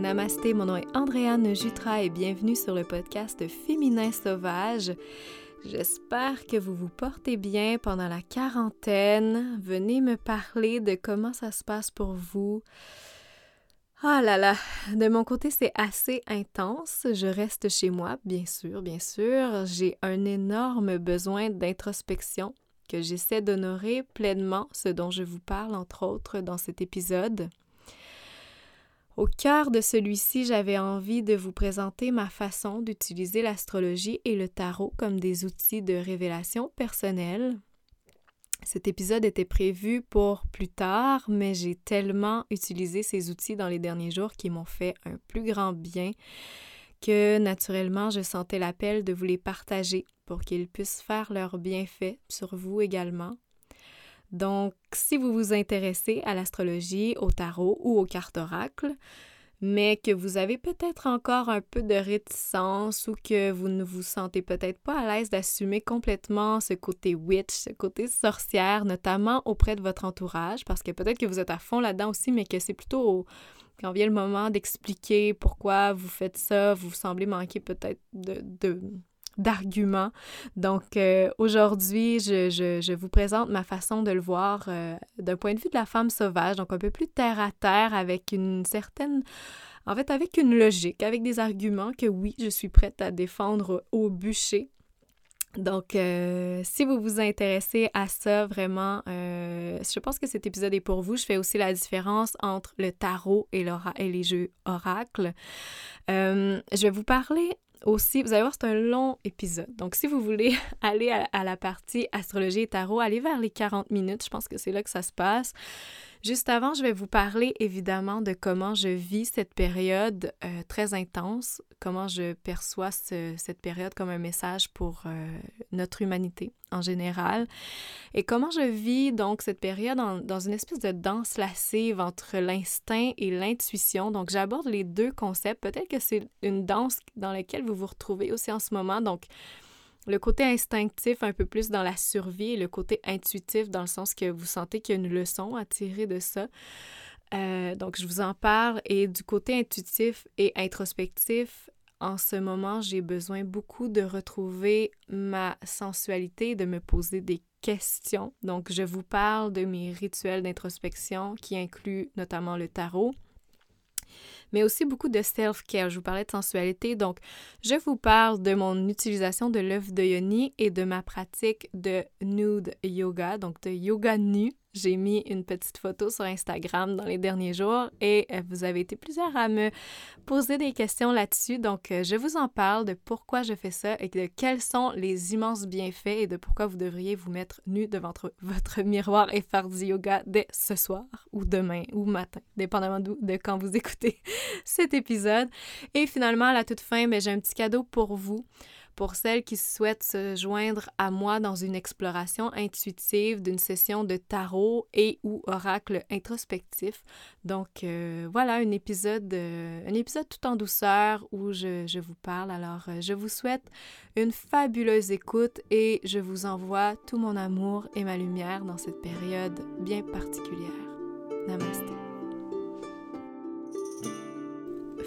Namasté, mon nom est Andréane Jutra et bienvenue sur le podcast Féminin Sauvage. J'espère que vous vous portez bien pendant la quarantaine. Venez me parler de comment ça se passe pour vous. Ah là là, de mon côté, c'est assez intense. Je reste chez moi, bien sûr, bien sûr. J'ai un énorme besoin d'introspection que j'essaie d'honorer pleinement, ce dont je vous parle entre autres dans cet épisode. Au cœur de celui-ci, j'avais envie de vous présenter ma façon d'utiliser l'astrologie et le tarot comme des outils de révélation personnelle. Cet épisode était prévu pour plus tard, mais j'ai tellement utilisé ces outils dans les derniers jours qui m'ont fait un plus grand bien que naturellement je sentais l'appel de vous les partager pour qu'ils puissent faire leur bienfait sur vous également donc, si vous vous intéressez à l'astrologie, au tarot ou aux cartes oracles, mais que vous avez peut-être encore un peu de réticence ou que vous ne vous sentez peut-être pas à l'aise d'assumer complètement ce côté witch, ce côté sorcière, notamment auprès de votre entourage, parce que peut-être que vous êtes à fond là-dedans aussi, mais que c'est plutôt quand vient le moment d'expliquer pourquoi vous faites ça, vous semblez manquer peut-être de, de d'arguments. Donc euh, aujourd'hui, je, vous présente ma façon de le voir euh, d'un point de vue de la femme sauvage, donc un peu plus terre à terre, avec une certaine... En fait, avec une logique, avec des arguments que oui, je suis prête à défendre au bûcher. Donc, euh, si vous vous intéressez à ça, vraiment, je pense que cet épisode est pour vous. Je fais aussi la différence entre le tarot et, et les jeux oracles. je vais vous parler aussi, vous allez voir, c'est un long épisode. Donc, si vous voulez aller à, la partie astrologie et tarot, allez vers les 40 minutes. Je pense que c'est là que ça se passe. Juste avant, je vais vous parler évidemment de comment je vis cette période euh, très intense, comment je perçois cette période comme un message pour euh, notre humanité en général, et comment je vis donc cette période dans une espèce de danse lascive entre l'instinct et l'intuition. Donc j'aborde les deux concepts. Peut-être que c'est une danse dans laquelle vous vous retrouvez aussi en ce moment. Donc le côté instinctif un peu plus dans la survie et le côté intuitif dans le sens que vous sentez qu'il y a une leçon à tirer de ça. Euh, donc, je vous en parle. Et du côté intuitif et introspectif, en ce moment, j'ai besoin beaucoup de retrouver ma sensualité, de me poser des questions. Donc, je vous parle de mes rituels d'introspection qui incluent notamment le tarot, mais aussi beaucoup de self-care. Je vous parlais de sensualité, donc je vous parle de mon utilisation de l'œuf de yoni et de ma pratique de nude yoga, donc de yoga nu. J'ai mis une petite photo sur Instagram dans les derniers jours et euh, vous avez été plusieurs à me poser des questions là-dessus. Donc, euh, je vous en parle de pourquoi je fais ça et de quels sont les immenses bienfaits et de pourquoi vous devriez vous mettre nu devant votre, miroir et faire du yoga dès ce soir ou demain ou matin, dépendamment de, quand vous écoutez cet épisode. Et finalement, à la toute fin, ben, j'ai un petit cadeau pour vous pour celles qui souhaitent se joindre à moi dans une exploration intuitive d'une session de tarot et ou oracle introspectif. Donc euh, voilà un épisode, euh, un épisode tout en douceur où je, vous parle. Alors euh, je vous souhaite une fabuleuse écoute et je vous envoie tout mon amour et ma lumière dans cette période bien particulière. Namasté.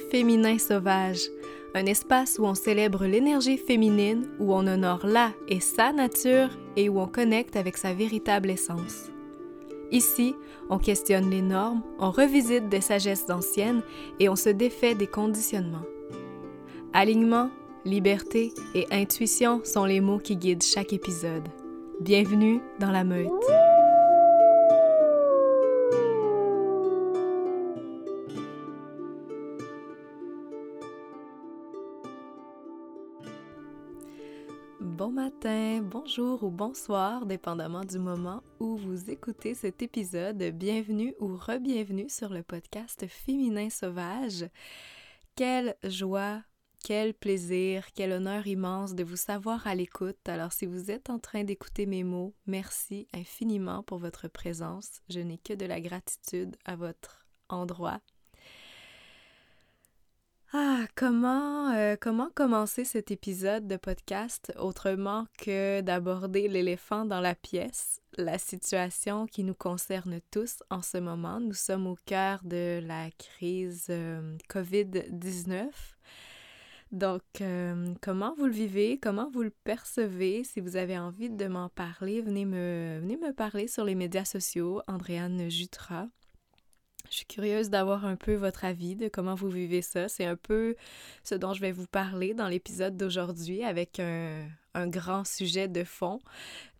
Féminin sauvage un espace où on célèbre l'énergie féminine, où on honore la et sa nature et où on connecte avec sa véritable essence. Ici, on questionne les normes, on revisite des sagesses anciennes et on se défait des conditionnements. Alignement, liberté et intuition sont les mots qui guident chaque épisode. Bienvenue dans la meute. Bonjour ou bonsoir, dépendamment du moment où vous écoutez cet épisode. Bienvenue ou re-bienvenue sur le podcast Féminin Sauvage. Quelle joie, quel plaisir, quel honneur immense de vous savoir à l'écoute. Alors si vous êtes en train d'écouter mes mots, merci infiniment pour votre présence. Je n'ai que de la gratitude à votre endroit. Ah, comment, euh, comment commencer cet épisode de podcast autrement que d'aborder l'éléphant dans la pièce, la situation qui nous concerne tous en ce moment? Nous sommes au cœur de la crise euh, COVID-19. Donc, euh, comment vous le vivez, comment vous le percevez? Si vous avez envie de m'en parler, venez me, venez me parler sur les médias sociaux, Andréane Jutra. Je suis curieuse d'avoir un peu votre avis de comment vous vivez ça. C'est un peu ce dont je vais vous parler dans l'épisode d'aujourd'hui avec un, un, grand sujet de fond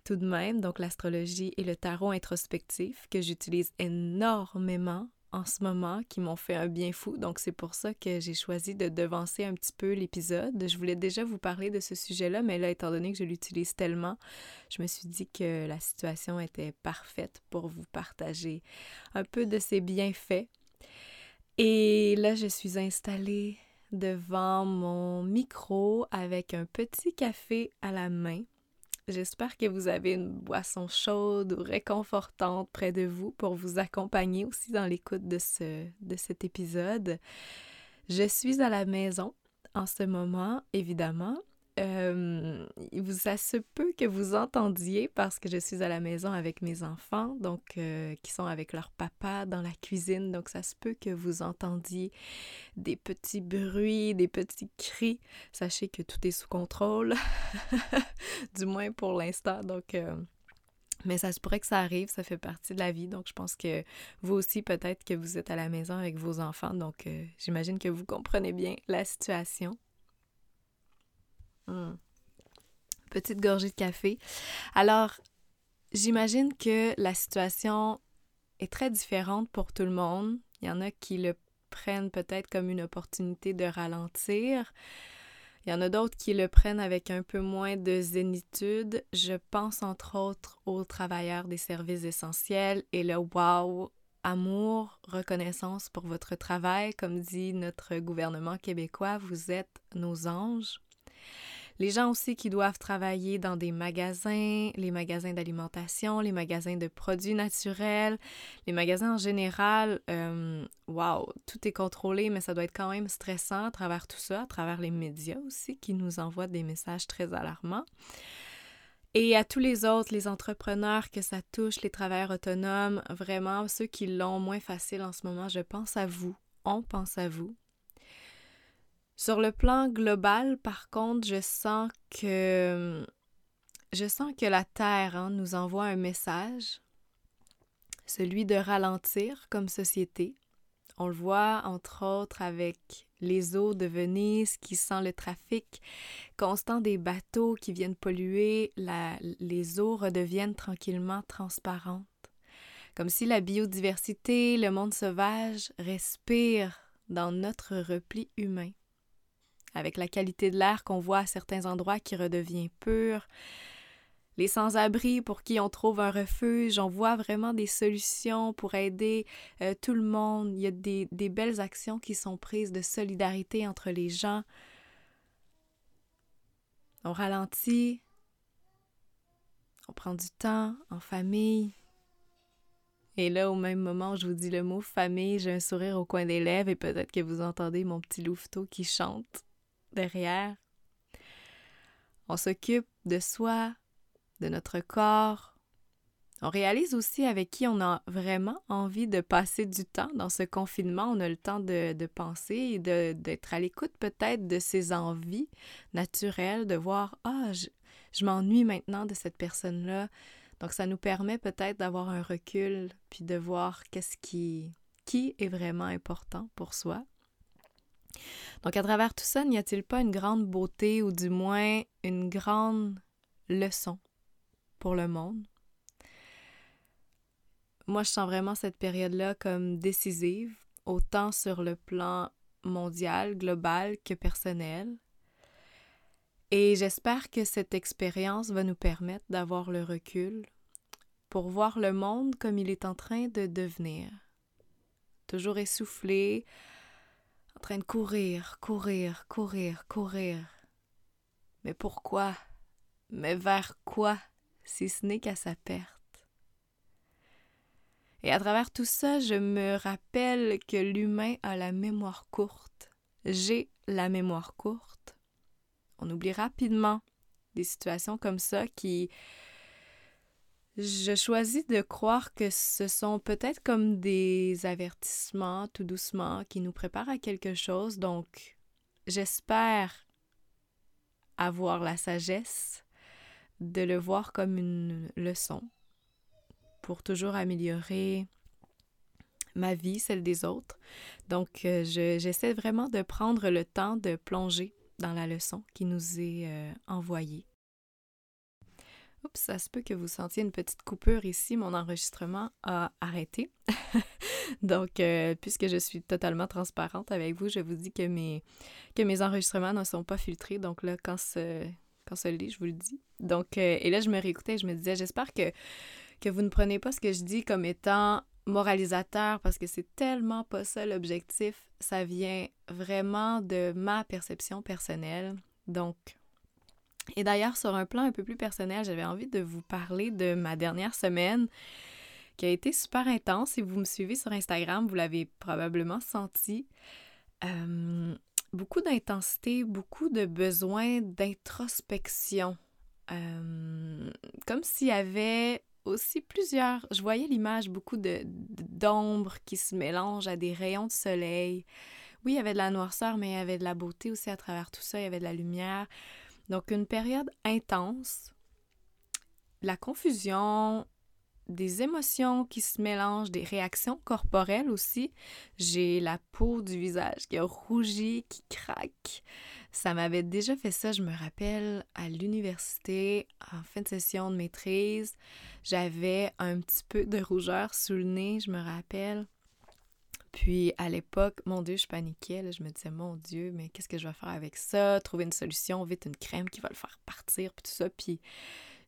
tout de même, donc l'astrologie et le tarot introspectif que j'utilise énormément en ce moment qui m'ont fait un bien fou. Donc c'est pour ça que j'ai choisi de devancer un petit peu l'épisode. Je voulais déjà vous parler de ce sujet-là, mais là, étant donné que je l'utilise tellement, je me suis dit que la situation était parfaite pour vous partager un peu de ses bienfaits. Et là, je suis installée devant mon micro avec un petit café à la main. J'espère que vous avez une boisson chaude ou réconfortante près de vous pour vous accompagner aussi dans l'écoute de, ce, de cet épisode. Je suis à la maison en ce moment, évidemment, euh, ça se peut que vous entendiez parce que je suis à la maison avec mes enfants, donc euh, qui sont avec leur papa dans la cuisine, donc ça se peut que vous entendiez des petits bruits, des petits cris. Sachez que tout est sous contrôle, du moins pour l'instant, donc. Euh, mais ça se pourrait que ça arrive, ça fait partie de la vie. Donc, je pense que vous aussi, peut-être que vous êtes à la maison avec vos enfants. Donc, j'imagine que vous comprenez bien la situation. Hmm. Petite gorgée de café. Alors, j'imagine que la situation est très différente pour tout le monde. Il y en a qui le prennent peut-être comme une opportunité de ralentir. Il y en a d'autres qui le prennent avec un peu moins de zénitude. Je pense entre autres aux travailleurs des services essentiels et le wow, amour, reconnaissance pour votre travail. Comme dit notre gouvernement québécois, vous êtes nos anges. Les gens aussi qui doivent travailler dans des magasins, les magasins d'alimentation, les magasins de produits naturels, les magasins en général, euh, wow, tout est contrôlé, mais ça doit être quand même stressant à travers tout ça, à travers les médias aussi qui nous envoient des messages très alarmants. Et à tous les autres, les entrepreneurs que ça touche, les travailleurs autonomes, vraiment ceux qui l'ont moins facile en ce moment, je pense à vous. On pense à vous. Sur le plan global, par contre, je sens que je sens que la Terre hein, nous envoie un message, celui de ralentir comme société. On le voit entre autres avec les eaux de Venise qui sent le trafic constant des bateaux qui viennent polluer, les eaux redeviennent tranquillement transparentes. Comme si la biodiversité, le monde sauvage respire dans notre repli humain avec la qualité de l'air qu'on voit à certains endroits qui redevient pur. Les sans-abri pour qui on trouve un refuge, on voit vraiment des solutions pour aider euh, tout le monde. Il y a des, belles actions qui sont prises de solidarité entre les gens. On ralentit, on prend du temps en famille. Et là, au même moment je vous dis le mot famille, j'ai un sourire au coin des lèvres et peut-être que vous entendez mon petit louveteau qui chante derrière. On s'occupe de soi, de notre corps. On réalise aussi avec qui on a vraiment envie de passer du temps dans ce confinement. On a le temps de, penser et d'être à l'écoute peut-être de ses envies naturelles, de voir, ah, je, je m'ennuie maintenant de cette personne-là. Donc ça nous permet peut-être d'avoir un recul, puis de voir qu'est-ce qui, qui est vraiment important pour soi. Donc, à travers tout ça, n'y a-t-il pas une grande beauté ou du moins une grande leçon pour le monde? Moi, je sens vraiment cette période-là comme décisive, autant sur le plan mondial, global que personnel. Et j'espère que cette expérience va nous permettre d'avoir le recul pour voir le monde comme il est en train de devenir. Toujours essoufflé, train de courir, courir, courir, courir. Mais pourquoi? Mais vers quoi? Si ce n'est qu'à sa perte Et à travers tout ça, je me rappelle que l'humain a la mémoire courte. j'ai la mémoire courte. On oublie rapidement des situations comme ça qui... Je choisis de croire que ce sont peut-être comme des avertissements tout doucement qui nous préparent à quelque chose. Donc, j'espère avoir la sagesse de le voir comme une leçon pour toujours améliorer ma vie, celle des autres. Donc, euh, j'essaie vraiment de prendre le temps de plonger dans la leçon qui nous est euh, envoyée. Oups, ça se peut que vous sentiez une petite coupure ici. Mon enregistrement a arrêté. Donc, euh, puisque je suis totalement transparente avec vous, je vous dis que mes, que mes enregistrements ne sont pas filtrés. Donc là, quand ce, quand lit, je vous le dis. Donc, et là, je me réécoutais et je me disais, j'espère que, que vous ne prenez pas ce que je dis comme étant moralisateur parce que c'est tellement pas ça l'objectif. Ça vient vraiment de ma perception personnelle. Donc, et d'ailleurs, sur un plan un peu plus personnel, j'avais envie de vous parler de ma dernière semaine qui a été super intense. Si vous me suivez sur Instagram, vous l'avez probablement senti. Euh, beaucoup d'intensité, beaucoup de besoin d'introspection. Euh, comme s'il y avait aussi plusieurs. Je voyais l'image, beaucoup d'ombre qui se mélangent à des rayons de soleil. Oui, il y avait de la noirceur, mais il y avait de la beauté aussi à travers tout ça. Il y avait de la lumière. Donc, une période intense. La confusion, des émotions qui se mélangent, des réactions corporelles aussi. J'ai la peau du visage qui a rougi, qui craque. Ça m'avait déjà fait ça, je me rappelle, à l'université, en fin de session de maîtrise. J'avais un petit peu de rougeur sous le nez, je me rappelle. Puis à l'époque, mon Dieu, je paniquais. Je me disais, mon Dieu, mais qu'est-ce que je vais faire avec ça? Trouver une solution, vite une crème qui va le faire partir, puis tout ça. Puis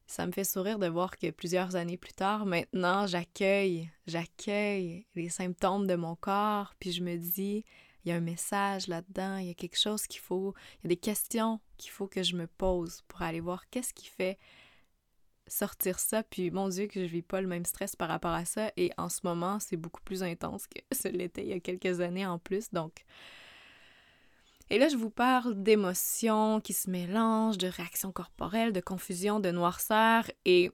ça me fait sourire de voir que plusieurs années plus tard, maintenant, j'accueille, j'accueille les symptômes de mon corps, puis je me dis, il y a un message là-dedans, il y a quelque chose qu'il faut, il y a des questions qu'il faut que je me pose pour aller voir qu'est-ce qui fait sortir ça, puis mon Dieu que je vis pas le même stress par rapport à ça, et en ce moment, c'est beaucoup plus intense que ce l'était il y a quelques années en plus, donc et là, je vous parle d'émotions qui se mélangent, de réactions corporelles, de confusion, de noirceur, et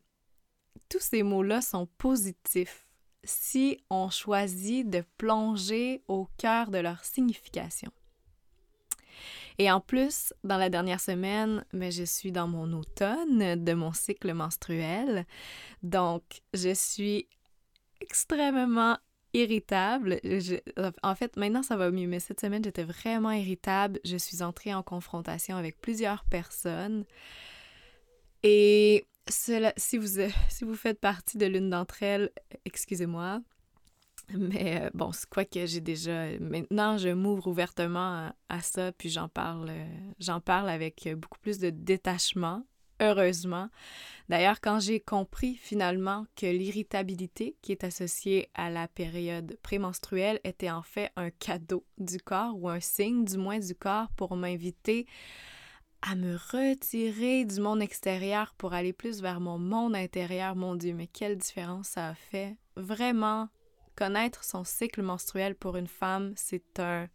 tous ces mots-là sont positifs si on choisit de plonger au cœur de leur signification. Et en plus, dans la dernière semaine, mais je suis dans mon automne de mon cycle menstruel. Donc, je suis extrêmement irritable. en fait, maintenant ça va mieux, mais cette semaine j'étais vraiment irritable. Je suis entrée en confrontation avec plusieurs personnes. Et si, vous, si vous faites partie de l'une d'entre elles, excusez-moi. Mais euh, bon, c'est quoi que j'ai déjà. Maintenant, je m'ouvre ouvertement à, ça, puis j'en parle, j'en parle avec beaucoup plus de détachement heureusement. D'ailleurs, quand j'ai compris finalement que l'irritabilité qui est associée à la période prémenstruelle était en fait un cadeau du corps ou un signe du moins du corps pour m'inviter à me retirer du monde extérieur pour aller plus vers mon monde intérieur, mon Dieu, mais quelle différence ça a fait. Vraiment, connaître son cycle menstruel pour une femme, c'est un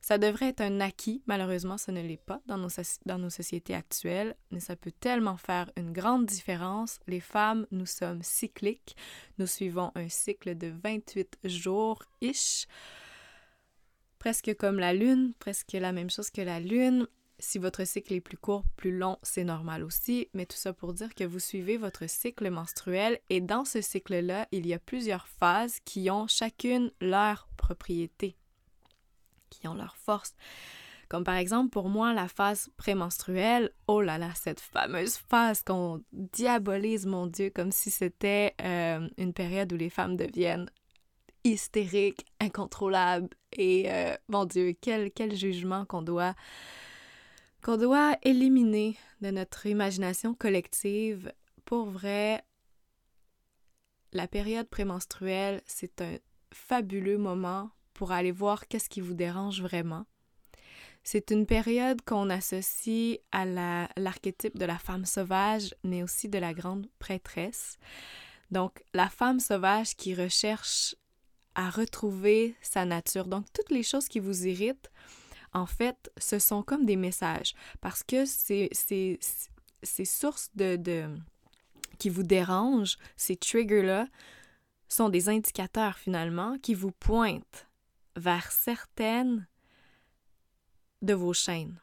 ça devrait être un acquis, malheureusement ce ne l'est pas dans nos, dans nos sociétés actuelles, mais ça peut tellement faire une grande différence. Les femmes, nous sommes cycliques, nous suivons un cycle de 28 jours-ish, presque comme la Lune, presque la même chose que la Lune. Si votre cycle est plus court, plus long, c'est normal aussi, mais tout ça pour dire que vous suivez votre cycle menstruel et dans ce cycle-là, il y a plusieurs phases qui ont chacune leur propriété qui ont leur force. Comme par exemple, pour moi, la phase prémenstruelle, oh là là, cette fameuse phase qu'on diabolise, mon Dieu, comme si c'était euh, une période où les femmes deviennent hystériques, incontrôlables. Et euh, mon Dieu, quel, quel jugement qu'on doit, qu'on doit éliminer de notre imagination collective. Pour vrai, la période prémenstruelle, c'est un fabuleux moment pour aller voir qu'est-ce qui vous dérange vraiment. C'est une période qu'on associe à l'archétype de la femme sauvage, mais aussi de la grande prêtresse. Donc, la femme sauvage qui recherche à retrouver sa nature. Donc, toutes les choses qui vous irritent, en fait, ce sont comme des messages parce que ces, ces, ces sources qui vous dérangent, ces triggers-là, sont des indicateurs finalement qui vous pointent vers certaines de vos chaînes.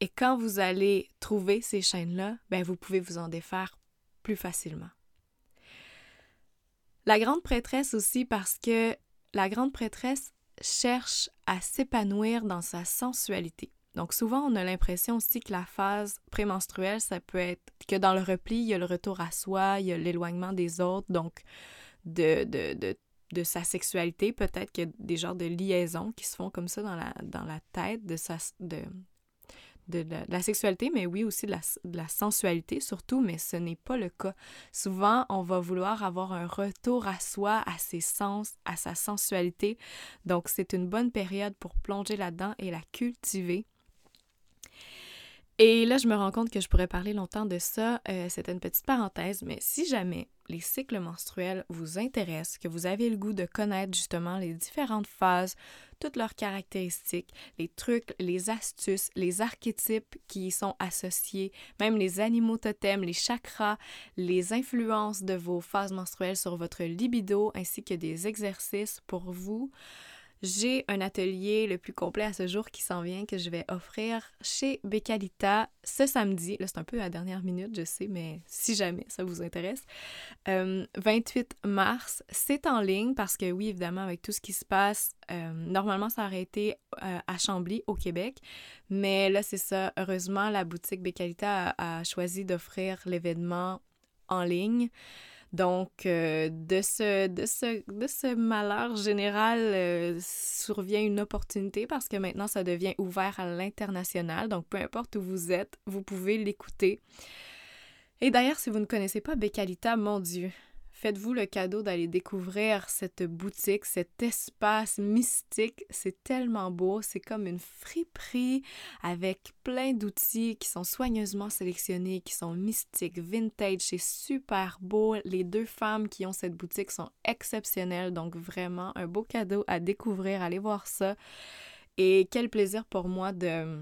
Et quand vous allez trouver ces chaînes-là, ben vous pouvez vous en défaire plus facilement. La grande prêtresse aussi parce que la grande prêtresse cherche à s'épanouir dans sa sensualité. Donc souvent, on a l'impression aussi que la phase prémenstruelle, ça peut être que dans le repli, il y a le retour à soi, il y a l'éloignement des autres, donc de, de, de, de sa sexualité. Peut-être qu'il y a des genres de liaisons qui se font comme ça dans la, dans la tête de, sa, de, de la, sexualité, mais oui aussi de la, sensualité surtout, mais ce n'est pas le cas. Souvent, on va vouloir avoir un retour à soi, à ses sens, à sa sensualité. Donc, c'est une bonne période pour plonger là-dedans et la cultiver. Et là, je me rends compte que je pourrais parler longtemps de ça. Euh, C'était une petite parenthèse, mais si jamais les cycles menstruels vous intéressent, que vous avez le goût de connaître justement les différentes phases, toutes leurs caractéristiques, les trucs, les astuces, les archétypes qui y sont associés, même les animaux totems, les chakras, les influences de vos phases menstruelles sur votre libido, ainsi que des exercices pour vous j'ai un atelier le plus complet à ce jour qui s'en vient que je vais offrir chez Becalita ce samedi. Là, c'est un peu à la dernière minute, je sais, mais si jamais ça vous intéresse. 28 euh, mars, c'est en ligne parce que oui, évidemment, avec tout ce qui se passe, euh, normalement, ça aurait été euh, à Chambly, au Québec. Mais là, c'est ça. Heureusement, la boutique Becalita a choisi d'offrir l'événement en ligne. Donc, euh, de, ce, de, ce, malheur général euh, survient une opportunité parce que maintenant, ça devient ouvert à l'international. Donc, peu importe où vous êtes, vous pouvez l'écouter. Et d'ailleurs, si vous ne connaissez pas Becalita, mon Dieu, Faites-vous le cadeau d'aller découvrir cette boutique, cet espace mystique? C'est tellement beau. C'est comme une friperie avec plein d'outils qui sont soigneusement sélectionnés, qui sont mystiques, vintage. C'est super beau. Les deux femmes qui ont cette boutique sont exceptionnelles. Donc vraiment un beau cadeau à découvrir. Allez voir ça. Et quel plaisir pour moi de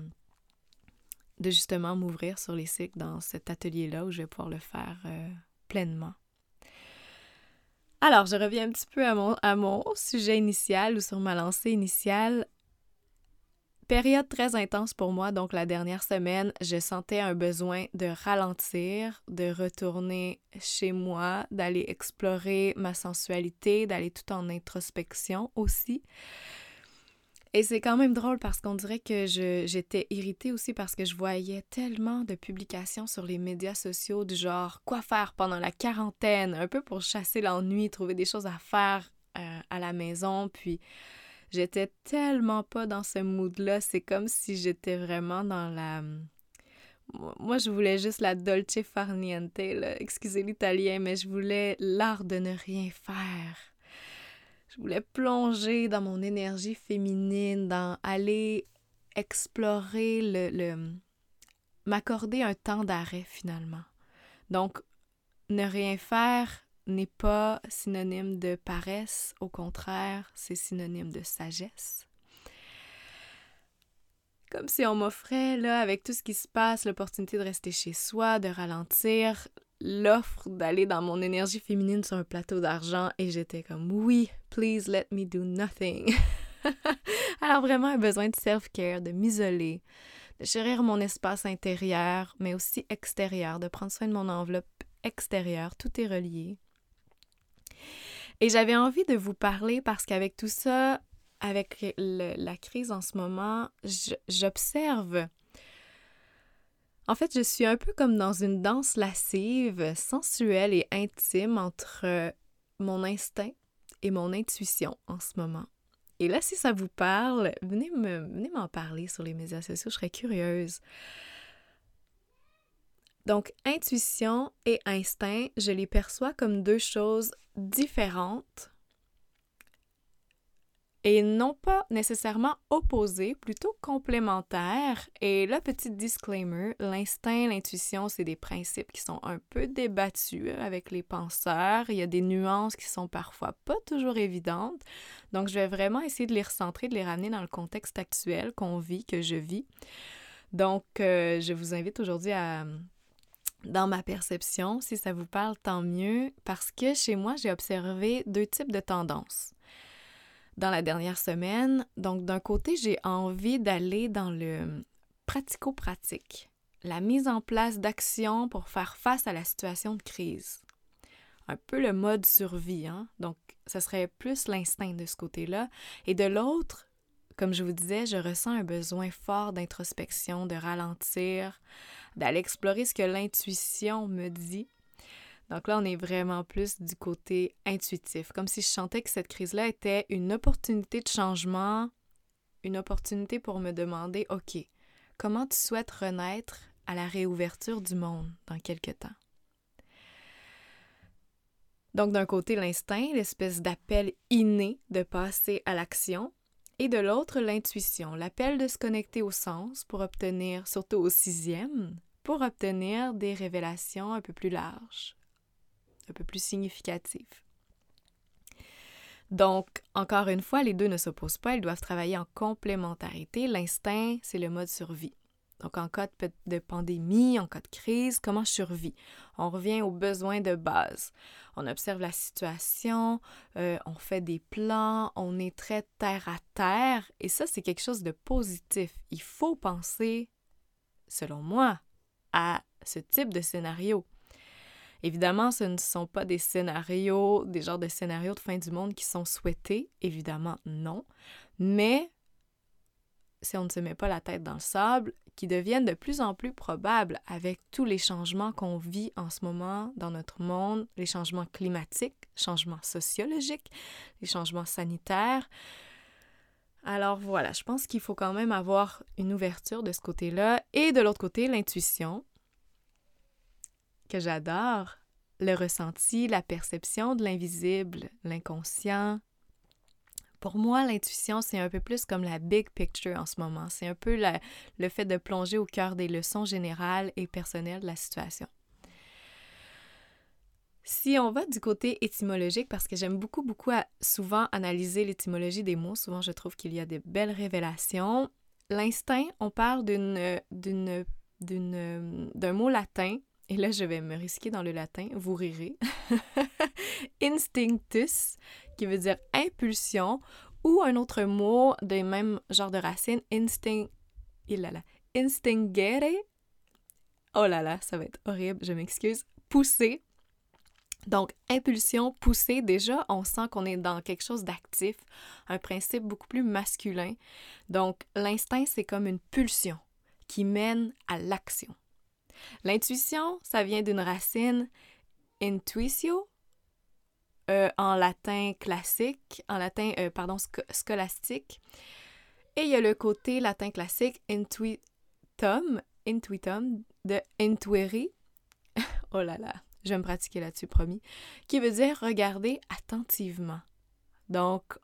de justement m'ouvrir sur les cycles dans cet atelier-là où je vais pouvoir le faire euh, pleinement. Alors, je reviens un petit peu à mon, à mon sujet initial ou sur ma lancée initiale. Période très intense pour moi, donc la dernière semaine, je sentais un besoin de ralentir, de retourner chez moi, d'aller explorer ma sensualité, d'aller tout en introspection aussi. Et c'est quand même drôle parce qu'on dirait que j'étais irritée aussi parce que je voyais tellement de publications sur les médias sociaux du genre quoi faire pendant la quarantaine, un peu pour chasser l'ennui, trouver des choses à faire euh, à la maison. Puis j'étais tellement pas dans ce mood-là. C'est comme si j'étais vraiment dans la. Moi, je voulais juste la dolce farniente, là. excusez l'italien, mais je voulais l'art de ne rien faire je voulais plonger dans mon énergie féminine, dans aller explorer le, le m'accorder un temps d'arrêt finalement. Donc, ne rien faire n'est pas synonyme de paresse, au contraire, c'est synonyme de sagesse. Comme si on m'offrait, là, avec tout ce qui se passe, l'opportunité de rester chez soi, de ralentir, l'offre d'aller dans mon énergie féminine sur un plateau d'argent et j'étais comme oui, please let me do nothing. Alors vraiment un besoin de self-care, de m'isoler, de chérir mon espace intérieur, mais aussi extérieur, de prendre soin de mon enveloppe extérieure, tout est relié. Et j'avais envie de vous parler parce qu'avec tout ça, avec la crise en ce moment, j'observe en fait, je suis un peu comme dans une danse lascive, sensuelle et intime entre mon instinct et mon intuition en ce moment. Et là, si ça vous parle, venez m'en parler sur les médias sociaux, je serais curieuse. Donc, intuition et instinct, je les perçois comme deux choses différentes, et non pas nécessairement opposés, plutôt complémentaires. Et là, petit disclaimer, l'instinct, l'intuition, c'est des principes qui sont un peu débattus avec les penseurs. Il y a des nuances qui sont parfois pas toujours évidentes. Donc, je vais vraiment essayer de les recentrer, de les ramener dans le contexte actuel qu'on vit, que je vis. Donc, euh, je vous invite aujourd'hui à dans ma perception, si ça vous parle, tant mieux, parce que chez moi, j'ai observé deux types de tendances dans la dernière semaine. Donc, d'un côté, j'ai envie d'aller dans le pratico-pratique, la mise en place d'actions pour faire face à la situation de crise. Un peu le mode survie, hein? Donc, ce serait plus l'instinct de ce côté-là. Et de l'autre, comme je vous disais, je ressens un besoin fort d'introspection, de ralentir, d'aller explorer ce que l'intuition me dit donc là, on est vraiment plus du côté intuitif, comme si je sentais que cette crise-là était une opportunité de changement, une opportunité pour me demander, OK, comment tu souhaites renaître à la réouverture du monde dans quelques temps? Donc d'un côté, l'instinct, l'espèce d'appel inné de passer à l'action, et de l'autre, l'intuition, l'appel de se connecter au sens pour obtenir, surtout au sixième, pour obtenir des révélations un peu plus larges, un peu plus significatif. Donc, encore une fois, les deux ne s'opposent pas, ils doivent travailler en complémentarité. L'instinct, c'est le mode survie. Donc, en cas de pandémie, en cas de crise, comment je survis? On revient aux besoins de base. On observe la situation, euh, on fait des plans, on est très terre à terre, et ça, c'est quelque chose de positif. Il faut penser, selon moi, à ce type de scénario. Évidemment, ce ne sont pas des scénarios, des genres de scénarios de fin du monde qui sont souhaités, évidemment non, mais si on ne se met pas la tête dans le sable, qui deviennent de plus en plus probables avec tous les changements qu'on vit en ce moment dans notre monde, les changements climatiques, changements sociologiques, les changements sanitaires. Alors voilà, je pense qu'il faut quand même avoir une ouverture de ce côté-là. Et de l'autre côté, l'intuition que j'adore, le ressenti, la perception de l'invisible, l'inconscient. Pour moi, l'intuition, c'est un peu plus comme la big picture en ce moment. C'est un peu le fait de plonger au cœur des leçons générales et personnelles de la situation. Si on va du côté étymologique, parce que j'aime beaucoup, beaucoup souvent analyser l'étymologie des mots, souvent je trouve qu'il y a des belles révélations. L'instinct, on parle d'une, d'une, d'un mot latin et là, je vais me risquer dans le latin, vous rirez. Instinctus, qui veut dire impulsion, ou un autre mot des même genre de racine, instinct. Il Instingere. Oh là là, ça va être horrible, je m'excuse. Pousser. Donc, impulsion, pousser, déjà, on sent qu'on est dans quelque chose d'actif, un principe beaucoup plus masculin. Donc, l'instinct, c'est comme une pulsion qui mène à l'action. L'intuition, ça vient d'une racine intuitio, euh, en latin classique, en latin, euh, pardon, scolastique. Et il y a le côté latin classique intuitum, intuitum, de intuere. oh là là, je vais me pratiquer là-dessus, promis. Qui veut dire regarder attentivement. Donc,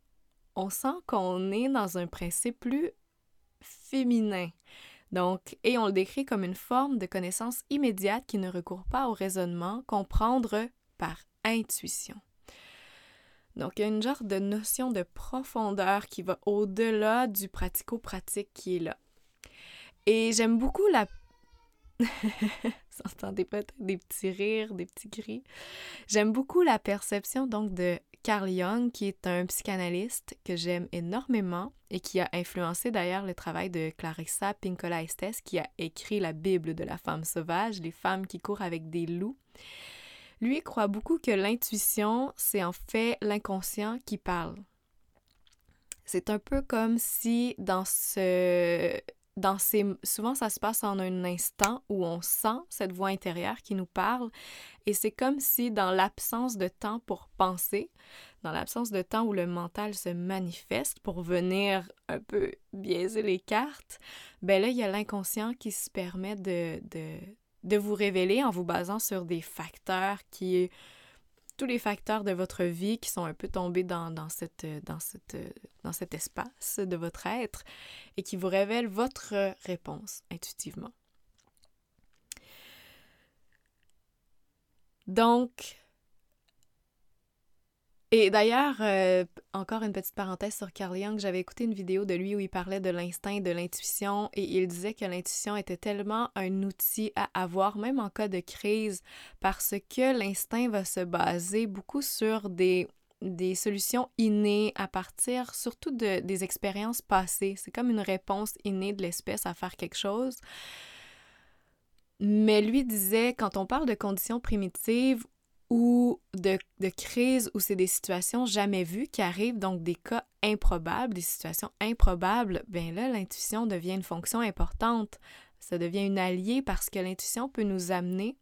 on sent qu'on est dans un principe plus féminin. Donc, et on le décrit comme une forme de connaissance immédiate qui ne recourt pas au raisonnement, comprendre par intuition. Donc, il y a une genre de notion de profondeur qui va au-delà du pratico-pratique qui est là. Et j'aime beaucoup la... Vous entendez peut-être des petits rires, des petits cris. J'aime beaucoup la perception donc de Carl Jung, qui est un psychanalyste que j'aime énormément et qui a influencé d'ailleurs le travail de Clarissa Pinkola Estes, qui a écrit la Bible de la femme sauvage, les femmes qui courent avec des loups. Lui croit beaucoup que l'intuition, c'est en fait l'inconscient qui parle. C'est un peu comme si dans ce souvent ça se passe en un instant où on sent cette voix intérieure qui nous parle et c'est comme si dans l'absence de temps pour penser, dans l'absence de temps où le mental se manifeste pour venir un peu biaiser les cartes, ben là il y a l'inconscient qui se permet de, de, de vous révéler en vous basant sur des facteurs qui tous les facteurs de votre vie qui sont un peu tombés dans, cette, dans, cette, dans cet espace de votre être et qui vous révèlent votre réponse intuitivement. Donc, et d'ailleurs, euh, encore une petite parenthèse sur Carl Jung, j'avais écouté une vidéo de lui où il parlait de l'instinct, de l'intuition, et il disait que l'intuition était tellement un outil à avoir, même en cas de crise, parce que l'instinct va se baser beaucoup sur des, des solutions innées à partir surtout de, des expériences passées. C'est comme une réponse innée de l'espèce à faire quelque chose. Mais lui disait, quand on parle de conditions primitives ou de, de crise où c'est des situations jamais vues qui arrivent, donc des cas improbables, des situations improbables, bien là, l'intuition devient une fonction importante. Ça devient une alliée parce que l'intuition peut nous amener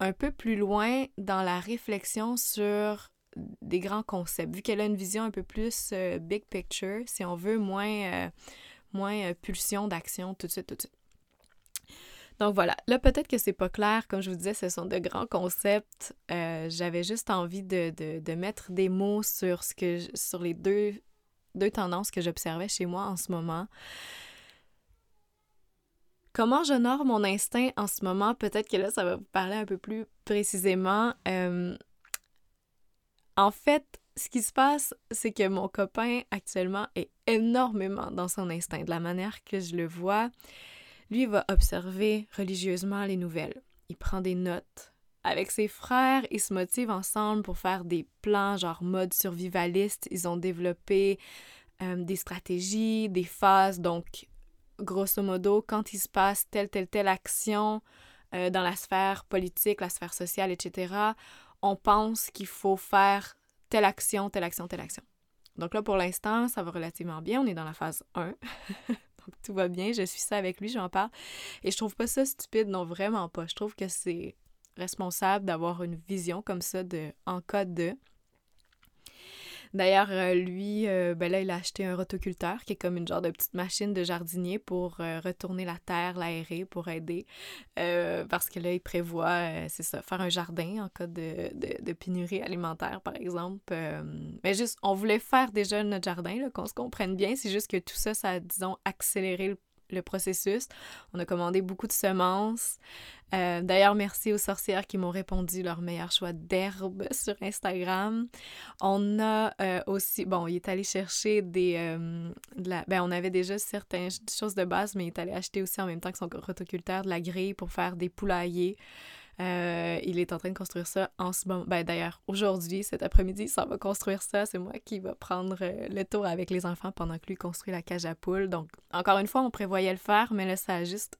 un peu plus loin dans la réflexion sur des grands concepts, vu qu'elle a une vision un peu plus euh, big picture, si on veut, moins, euh, moins euh, pulsion d'action tout de suite, tout de suite. Donc voilà, là peut-être que c'est pas clair, comme je vous disais, ce sont de grands concepts. Euh, j'avais juste envie de, mettre des mots sur ce que sur les deux, deux tendances que j'observais chez moi en ce moment. Comment j'honore mon instinct en ce moment? Peut-être que là, ça va vous parler un peu plus précisément. Euh, en fait, ce qui se passe, c'est que mon copain actuellement est énormément dans son instinct, de la manière que je le vois. Lui va observer religieusement les nouvelles. Il prend des notes. Avec ses frères, ils se motivent ensemble pour faire des plans genre mode survivaliste. Ils ont développé euh, des stratégies, des phases. Donc, grosso modo, quand il se passe telle, telle, telle action euh, dans la sphère politique, la sphère sociale, etc., on pense qu'il faut faire telle action, telle action, telle action. Donc là, pour l'instant, ça va relativement bien. On est dans la phase 1. Tout va bien, je suis ça avec lui, j'en parle. Et je trouve pas ça stupide, non, vraiment pas. Je trouve que c'est responsable d'avoir une vision comme ça de en cas de. D'ailleurs, euh, lui, euh, ben là, il a acheté un rotoculteur qui est comme une genre de petite machine de jardinier pour euh, retourner la terre, l'aérer, pour aider. parce que là, il prévoit, c'est ça, faire un jardin en cas de, de, pénurie alimentaire, par exemple. mais juste, on voulait faire déjà notre jardin, qu'on se comprenne bien. C'est juste que tout ça, ça a, disons, accéléré le le processus. On a commandé beaucoup de semences. Euh, d'ailleurs, merci aux sorcières qui m'ont répondu leur meilleur choix d'herbe sur Instagram. On a euh, aussi, bon, il est allé chercher des, euh, ben, on avait déjà certaines choses de base, mais il est allé acheter aussi en même temps que son rotoculteur de la grille pour faire des poulaillers. Euh, il est en train de construire ça en ce moment. Ben, D'ailleurs, aujourd'hui, cet après-midi, ça va construire ça. C'est moi qui va prendre euh, le tour avec les enfants pendant que lui construit la cage à poules. Donc, encore une fois, on prévoyait le faire, mais là, ça a juste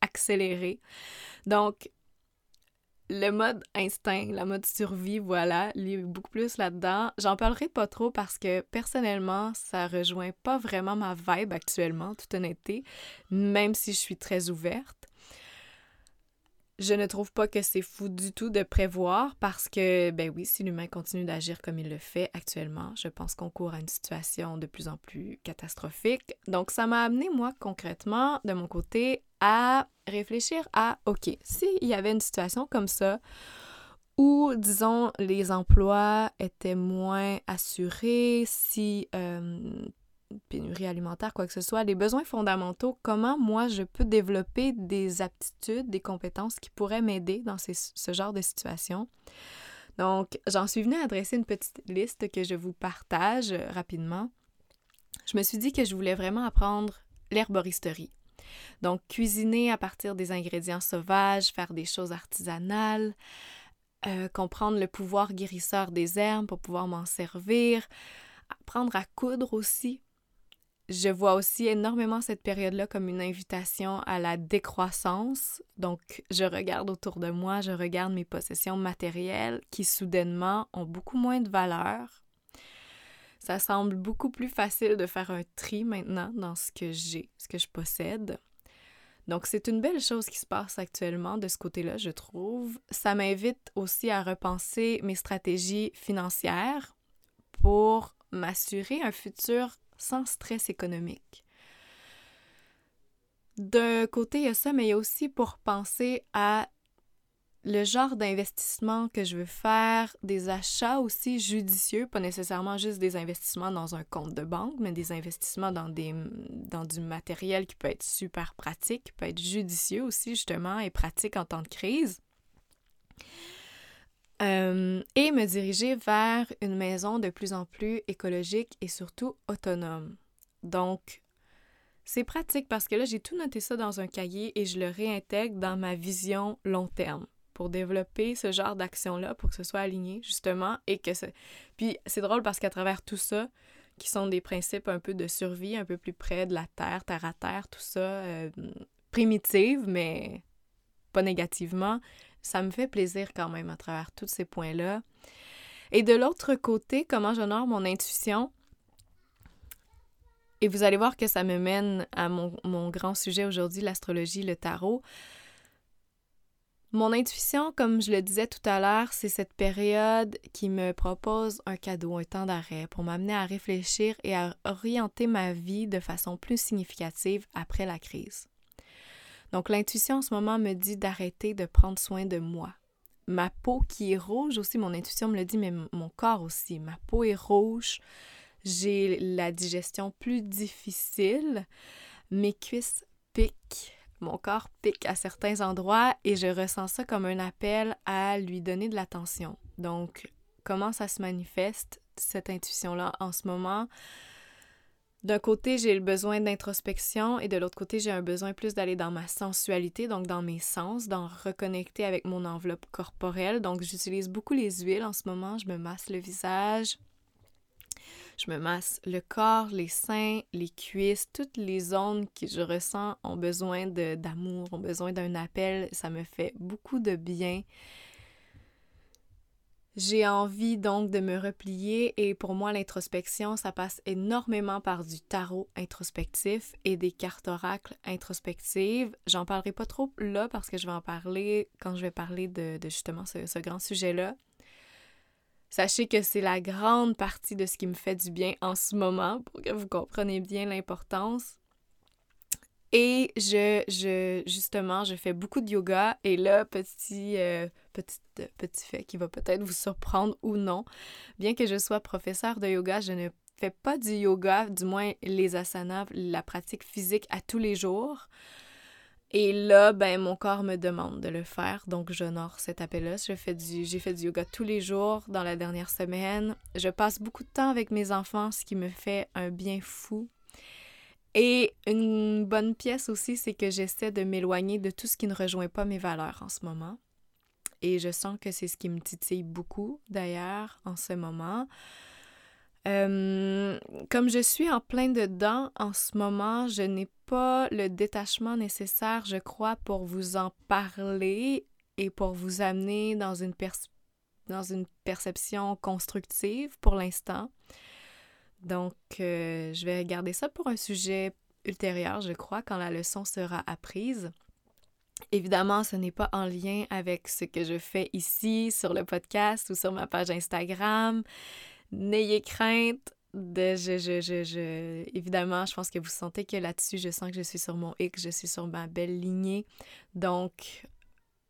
accéléré. Donc, le mode instinct, la mode survie, voilà, il est beaucoup plus là-dedans. J'en parlerai pas trop parce que personnellement, ça rejoint pas vraiment ma vibe actuellement, toute honnêteté, même si je suis très ouverte je ne trouve pas que c'est fou du tout de prévoir parce que, ben oui, si l'humain continue d'agir comme il le fait actuellement, je pense qu'on court à une situation de plus en plus catastrophique. Donc, ça m'a amené, moi, concrètement, de mon côté, à réfléchir à, OK, s'il y avait une situation comme ça, où, disons, les emplois étaient moins assurés, si euh, pénurie alimentaire, quoi que ce soit, les besoins fondamentaux, comment moi je peux développer des aptitudes, des compétences qui pourraient m'aider dans ce genre de situation? Donc, j'en suis venue à adresser une petite liste que je vous partage euh, rapidement. Je me suis dit que je voulais vraiment apprendre l'herboristerie. Donc, cuisiner à partir des ingrédients sauvages, faire des choses artisanales, euh, comprendre le pouvoir guérisseur des herbes pour pouvoir m'en servir, apprendre à coudre aussi je vois aussi énormément cette période-là comme une invitation à la décroissance. Donc, je regarde autour de moi, je regarde mes possessions matérielles qui soudainement ont beaucoup moins de valeur. Ça semble beaucoup plus facile de faire un tri maintenant dans ce que j'ai, ce que je possède. Donc, c'est une belle chose qui se passe actuellement de ce côté-là, je trouve. Ça m'invite aussi à repenser mes stratégies financières pour m'assurer un futur sans stress économique. D'un côté, il y a ça, mais il y a aussi pour penser à le genre d'investissement que je veux faire, des achats aussi judicieux, pas nécessairement juste des investissements dans un compte de banque, mais des investissements dans, dans du matériel qui peut être super pratique, qui peut être judicieux aussi justement et pratique en temps de crise. Euh, et me diriger vers une maison de plus en plus écologique et surtout autonome. Donc, c'est pratique parce que là, j'ai tout noté ça dans un cahier et je le réintègre dans ma vision long terme pour développer ce genre d'action-là, pour que ce soit aligné, justement, et que. Puis c'est drôle parce qu'à travers tout ça, qui sont des principes un peu de survie, un peu plus près de la terre, terre à terre, tout ça, euh, primitive, mais pas négativement, ça me fait plaisir quand même à travers tous ces points-là. Et de l'autre côté, comment j'honore mon intuition, et vous allez voir que ça me mène à mon, grand sujet aujourd'hui, l'astrologie, le tarot. Mon intuition, comme je le disais tout à l'heure, c'est cette période qui me propose un cadeau, un temps d'arrêt pour m'amener à réfléchir et à orienter ma vie de façon plus significative après la crise. Donc l'intuition en ce moment me dit d'arrêter de prendre soin de moi. Ma peau qui est rouge aussi, mon intuition me le dit, mais mon corps aussi. Ma peau est rouge, j'ai la digestion plus difficile, mes cuisses piquent mon corps pique à certains endroits et je ressens ça comme un appel à lui donner de l'attention. Donc, comment ça se manifeste, cette intuition-là, en ce moment? D'un côté, j'ai le besoin d'introspection et de l'autre côté, j'ai un besoin plus d'aller dans ma sensualité, donc dans mes sens, d'en reconnecter avec mon enveloppe corporelle. Donc, j'utilise beaucoup les huiles en ce moment. Je me masse le visage, je me masse le corps, les seins, les cuisses, toutes les zones que je ressens ont besoin d'amour, ont besoin d'un appel. Ça me fait beaucoup de bien. J'ai envie donc de me replier et pour moi l'introspection, ça passe énormément par du tarot introspectif et des cartes oracles introspectives. J'en parlerai pas trop là parce que je vais en parler quand je vais parler de, justement ce grand sujet-là. Sachez que c'est la grande partie de ce qui me fait du bien en ce moment pour que vous compreniez bien l'importance. Et je, je, justement, je fais beaucoup de yoga. Et là, petit, euh, petit, petit fait qui va peut-être vous surprendre ou non. Bien que je sois professeur de yoga, je ne fais pas du yoga, du moins les asanas, la pratique physique à tous les jours. Et là, ben, mon corps me demande de le faire, donc j'honore cet appel-là. J'ai fait du yoga tous les jours dans la dernière semaine. Je passe beaucoup de temps avec mes enfants, ce qui me fait un bien fou. Et une bonne pièce aussi, c'est que j'essaie de m'éloigner de tout ce qui ne rejoint pas mes valeurs en ce moment. Et je sens que c'est ce qui me titille beaucoup, d'ailleurs, en ce moment. Euh, comme je suis en plein dedans en ce moment, je n'ai pas le détachement nécessaire, je crois, pour vous en parler et pour vous amener dans une, dans une perception constructive pour l'instant. Donc, euh, je vais garder ça pour un sujet ultérieur, je crois, quand la leçon sera apprise. Évidemment, ce n'est pas en lien avec ce que je fais ici sur le podcast ou sur ma page Instagram. N'ayez crainte de je, je, je, je, évidemment, je pense que vous sentez que là-dessus, je sens que je suis sur mon X, je suis sur ma belle lignée. Donc,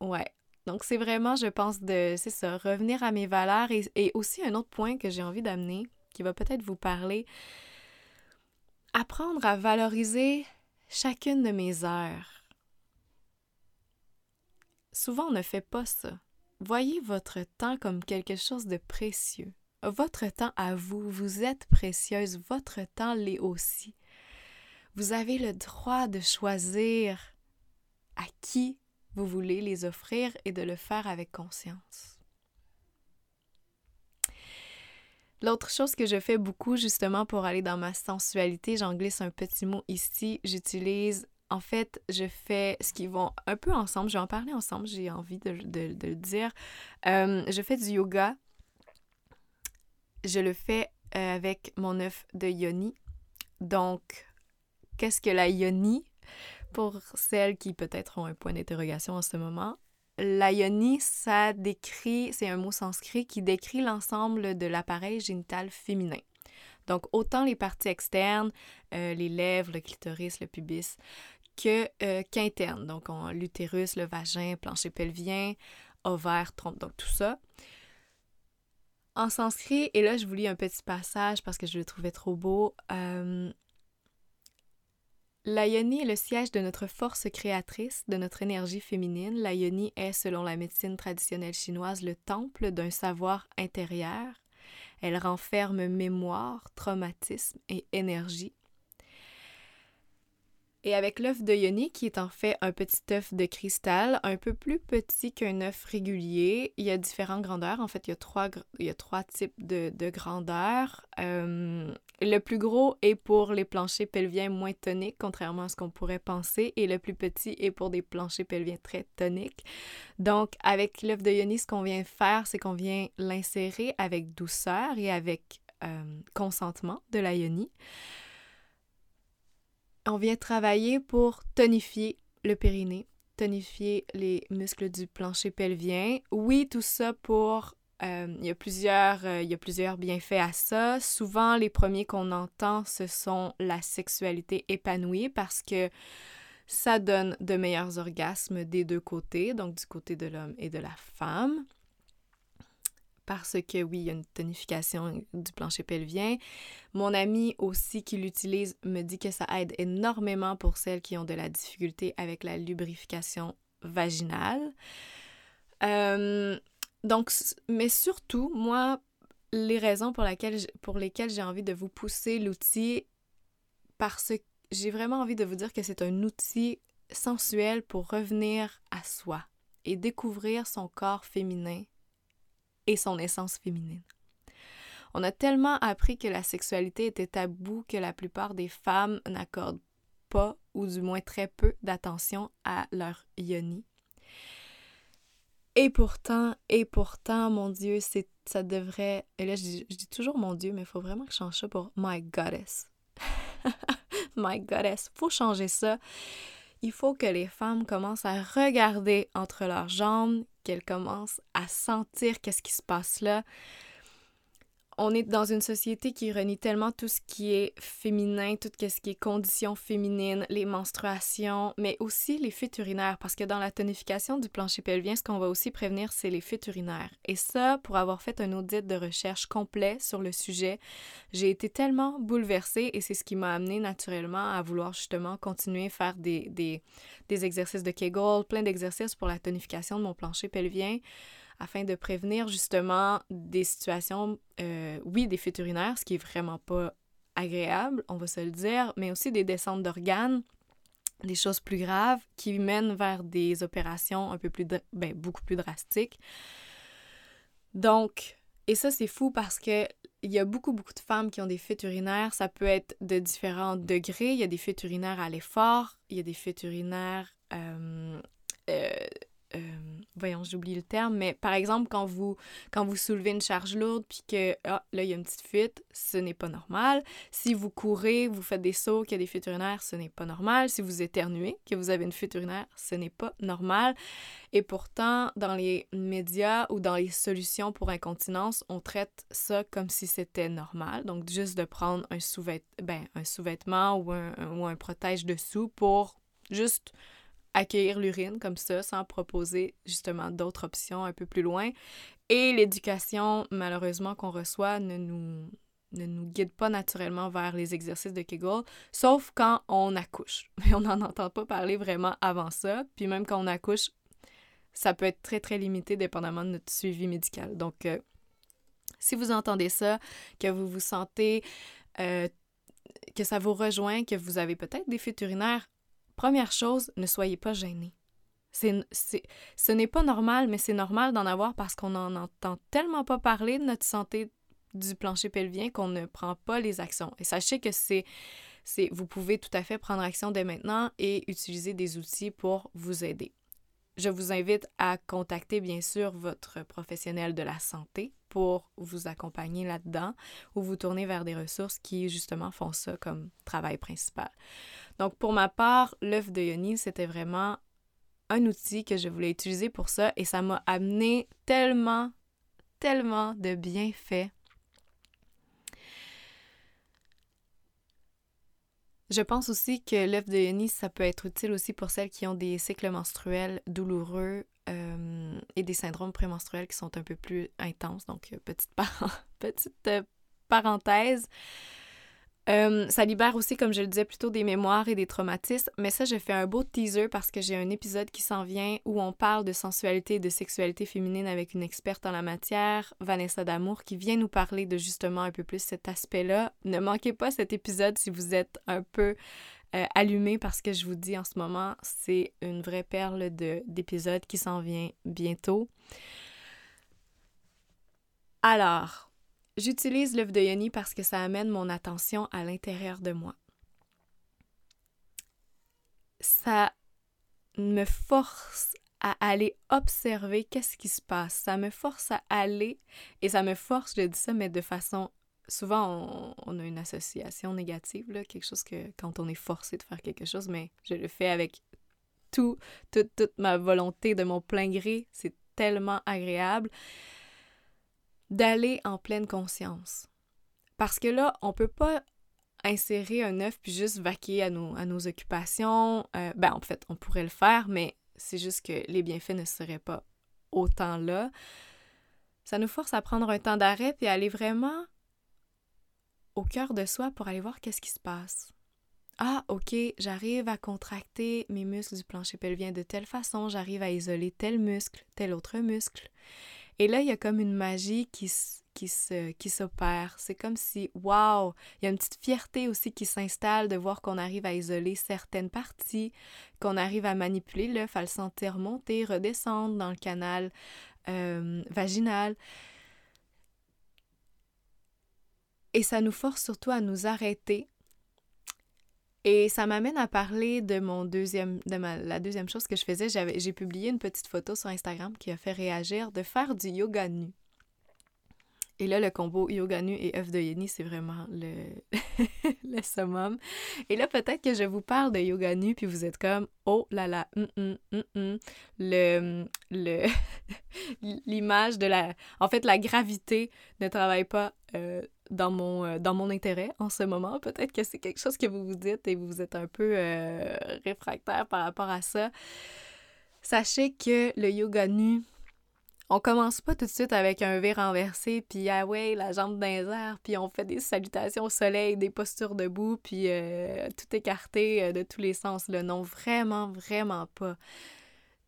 ouais. Donc, c'est vraiment, je pense, de, c'est ça, revenir à mes valeurs et, et aussi un autre point que j'ai envie d'amener, qui va peut-être vous parler. Apprendre à valoriser chacune de mes heures. Souvent, on ne fait pas ça. Voyez votre temps comme quelque chose de précieux. Votre temps à vous, vous êtes précieuse, votre temps l'est aussi. Vous avez le droit de choisir à qui vous voulez les offrir et de le faire avec conscience. L'autre chose que je fais beaucoup justement pour aller dans ma sensualité, j'en glisse un petit mot ici, j'utilise, en fait, je fais ce qui vont un peu ensemble, je vais en parler ensemble, j'ai envie de, le dire. Euh, je fais du yoga je le fais euh, avec mon œuf de yoni. Donc, qu'est-ce que la yoni? Pour celles qui peut-être ont un point d'interrogation en ce moment, la yoni, ça décrit, c'est un mot sanskrit qui décrit l'ensemble de l'appareil génital féminin. Donc, autant les parties externes, euh, les lèvres, le clitoris, le pubis, que euh, qu'internes. Donc, l'utérus, le vagin, plancher pelvien, ovaire, trompe, donc tout ça. En sanskrit, et là je vous lis un petit passage parce que je le trouvais trop beau. Euh, est le siège de notre force créatrice, de notre énergie féminine. La yoni est, selon la médecine traditionnelle chinoise, le temple d'un savoir intérieur. Elle renferme mémoire, traumatisme et énergie. Et avec l'œuf de Yoni, qui est en fait un petit œuf de cristal, un peu plus petit qu'un œuf régulier, il y a différentes grandeurs. En fait, il y a trois, types de, de grandeurs. Euh, le plus gros est pour les planchers pelviens moins toniques, contrairement à ce qu'on pourrait penser, et le plus petit est pour des planchers pelviens très toniques. Donc, avec l'œuf de Yoni, ce qu'on vient faire, c'est qu'on vient l'insérer avec douceur et avec euh, consentement de la Yoni on vient travailler pour tonifier le périnée, tonifier les muscles du plancher pelvien. Oui, tout ça pour... Euh, il, y a plusieurs, euh, il y a plusieurs bienfaits à ça. Souvent, les premiers qu'on entend, ce sont la sexualité épanouie parce que ça donne de meilleurs orgasmes des deux côtés, donc du côté de l'homme et de la femme parce que oui, il y a une tonification du plancher pelvien. Mon ami aussi qui l'utilise me dit que ça aide énormément pour celles qui ont de la difficulté avec la lubrification vaginale. Euh, donc, mais surtout, moi, les raisons pour lesquelles j'ai envie de vous pousser l'outil, parce que j'ai vraiment envie de vous dire que c'est un outil sensuel pour revenir à soi et découvrir son corps féminin et son essence féminine. On a tellement appris que la sexualité était tabou que la plupart des femmes n'accordent pas, ou du moins très peu, d'attention à leur yoni. Et pourtant, et pourtant, mon Dieu, c'est, ça devrait. Et là, je dis, je dis toujours mon Dieu, mais il faut vraiment que je change ça pour My Goddess. my Goddess. Faut changer ça. Il faut que les femmes commencent à regarder entre leurs jambes, qu'elle commence à sentir qu'est-ce qui se passe là, on est dans une société qui renie tellement tout ce qui est féminin, tout ce qui est conditions féminines, les menstruations, mais aussi les fuites urinaires, parce que dans la tonification du plancher pelvien, ce qu'on va aussi prévenir, c'est les fuites urinaires. Et ça, pour avoir fait un audit de recherche complet sur le sujet, j'ai été tellement bouleversée et c'est ce qui m'a amené naturellement à vouloir justement continuer à faire des, des, des exercices de Kegel, plein d'exercices pour la tonification de mon plancher pelvien afin de prévenir justement des situations, euh, oui, des fuites urinaires, ce qui est vraiment pas agréable, on va se le dire, mais aussi des descentes d'organes, des choses plus graves qui mènent vers des opérations un peu plus, ben, beaucoup plus drastiques. Donc, et ça, c'est fou parce que il y a beaucoup, beaucoup de femmes qui ont des fuites urinaires. Ça peut être de différents degrés. Il y a des fuites urinaires à l'effort, il y a des fuites urinaires euh, euh, voyons, j'oublie le terme, mais par exemple, quand vous, quand vous soulevez une charge lourde puis que ah, là, il y a une petite fuite, ce n'est pas normal. Si vous courez, vous faites des sauts, qu'il y a des fuites urinaires, ce n'est pas normal. Si vous éternuez, que vous avez une fuite urinaire, ce n'est pas normal. Et pourtant, dans les médias ou dans les solutions pour incontinence, on traite ça comme si c'était normal. Donc, juste de prendre un sous-vêtement ben, sous ou un, ou un protège dessous pour juste accueillir l'urine comme ça sans proposer justement d'autres options un peu plus loin. Et l'éducation, malheureusement, qu'on reçoit ne nous, ne nous guide pas naturellement vers les exercices de Kegel, sauf quand on accouche. Mais on n'en entend pas parler vraiment avant ça. Puis même quand on accouche, ça peut être très, très limité dépendamment de notre suivi médical. Donc, euh, si vous entendez ça, que vous vous sentez, euh, que ça vous rejoint, que vous avez peut-être des fuites urinaires, Première chose, ne soyez pas. C'est, ce n'est pas normal, mais c'est normal d'en avoir parce qu'on n'en entend tellement pas parler de notre santé du plancher pelvien qu'on ne prend pas les actions. Et sachez que c'est, vous pouvez tout à fait prendre action dès maintenant et utiliser des outils pour vous aider. Je vous invite à contacter bien sûr votre professionnel de la santé pour vous accompagner là-dedans ou vous tourner vers des ressources qui justement font ça comme travail principal. Donc, pour ma part, l'œuf de Yoni, c'était vraiment un outil que je voulais utiliser pour ça et ça m'a amené tellement, tellement de bienfaits. Je pense aussi que l'œuf de Yoni, ça peut être utile aussi pour celles qui ont des cycles menstruels douloureux. Euh, et des syndromes prémenstruels qui sont un peu plus intenses. Donc, petite, petite parenthèse. Euh, ça libère aussi, comme je le disais, plutôt des mémoires et des traumatismes. Mais ça, je fais un beau teaser parce que j'ai un épisode qui s'en vient où on parle de sensualité et de sexualité féminine avec une experte en la matière, Vanessa Damour, qui vient nous parler de justement un peu plus cet aspect-là. Ne manquez pas cet épisode si vous êtes un peu euh, allumé parce que je vous dis en ce moment, c'est une vraie perle d'épisode qui s'en vient bientôt. Alors, J'utilise l'œuf de yoni parce que ça amène mon attention à l'intérieur de moi. Ça me force à aller observer qu'est-ce qui se passe. Ça me force à aller et ça me force, je dis ça, mais de façon... Souvent, on, a une association négative, là, quelque chose que quand on est forcé de faire quelque chose, mais je le fais avec tout, toute, toute ma volonté, de mon plein gré. C'est tellement agréable d'aller en pleine conscience. Parce que là, on peut pas insérer un œuf puis juste vaquer à nos, à nos occupations. Euh, ben, en fait, on pourrait le faire, mais c'est juste que les bienfaits ne seraient pas autant là. Ça nous force à prendre un temps d'arrêt puis aller vraiment au cœur de soi pour aller voir qu'est-ce qui se passe. Ah, ok, j'arrive à contracter mes muscles du plancher pelvien de telle façon, j'arrive à isoler tel muscle, tel autre muscle. Et là, il y a comme une magie qui, qui, se, qui s'opère. C'est comme si, waouh, il y a une petite fierté aussi qui s'installe de voir qu'on arrive à isoler certaines parties, qu'on arrive à manipuler l'œuf, à le sentir monter, redescendre dans le canal euh, vaginal. Et ça nous force surtout à nous arrêter et ça m'amène à parler de mon deuxième, de la deuxième chose que je faisais. J'ai publié une petite photo sur Instagram qui a fait réagir de faire du yoga nu. Et là, le combo yoga nu et œuf de yoni, c'est vraiment le, le summum. Et là, peut-être que je vous parle de yoga nu, puis vous êtes comme, oh là là, mm, mm, mm, le, le l'image de la... En fait, la gravité ne travaille pas euh, dans, mon, euh, dans mon intérêt en ce moment. Peut-être que c'est quelque chose que vous vous dites et vous êtes un peu euh, réfractaire par rapport à ça. Sachez que le yoga nu, on commence pas tout de suite avec un verre renversé, puis ah ouais, la jambe dans les airs, puis on fait des salutations au soleil, des postures debout, puis euh, tout écarté de tous les sens. Non, vraiment, vraiment pas.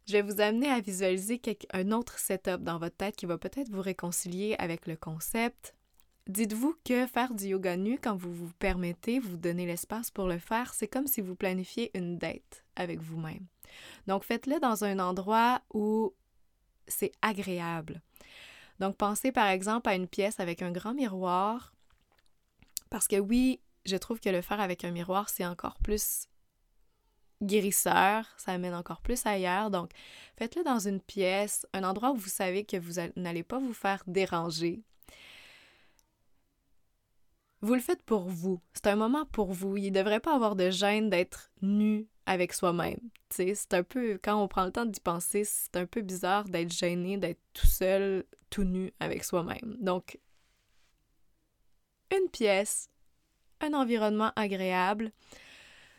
Je vais vous amener à visualiser un autre setup dans votre tête qui va peut-être vous réconcilier avec le concept, Dites-vous que faire du yoga nu, quand vous vous permettez, vous donnez l'espace pour le faire, c'est comme si vous planifiez une date avec vous-même. Donc faites-le dans un endroit où c'est agréable. Donc pensez par exemple à une pièce avec un grand miroir, parce que oui, je trouve que le faire avec un miroir, c'est encore plus guérisseur, ça amène encore plus ailleurs. Donc, faites-le dans une pièce, un endroit où vous savez que vous n'allez pas vous faire déranger, vous le faites pour vous. C'est un moment pour vous. Il ne devrait pas avoir de gêne d'être nu avec soi-même. C'est un peu, quand on prend le temps d'y penser, c'est un peu bizarre d'être gêné, d'être tout seul, tout nu avec soi-même. Donc, une pièce, un environnement agréable.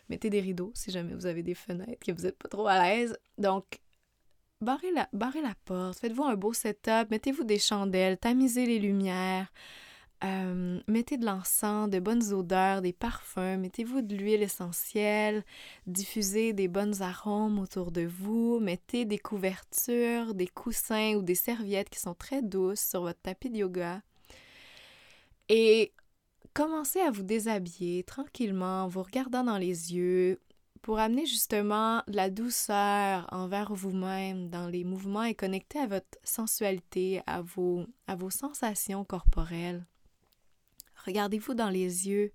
Mettez des rideaux si jamais vous avez des fenêtres, que vous n'êtes pas trop à l'aise. Donc, barrez la, barrez la porte, faites-vous un beau setup, mettez-vous des chandelles, tamisez les lumières. Euh, mettez de l'encens, de bonnes odeurs, des parfums, mettez-vous de l'huile essentielle, diffusez des bonnes arômes autour de vous, mettez des couvertures, des coussins ou des serviettes qui sont très douces sur votre tapis de yoga. Et commencez à vous déshabiller tranquillement en vous regardant dans les yeux pour amener justement de la douceur envers vous-même dans les mouvements et connecter à votre sensualité, à vos, à vos sensations corporelles. Regardez-vous dans les yeux.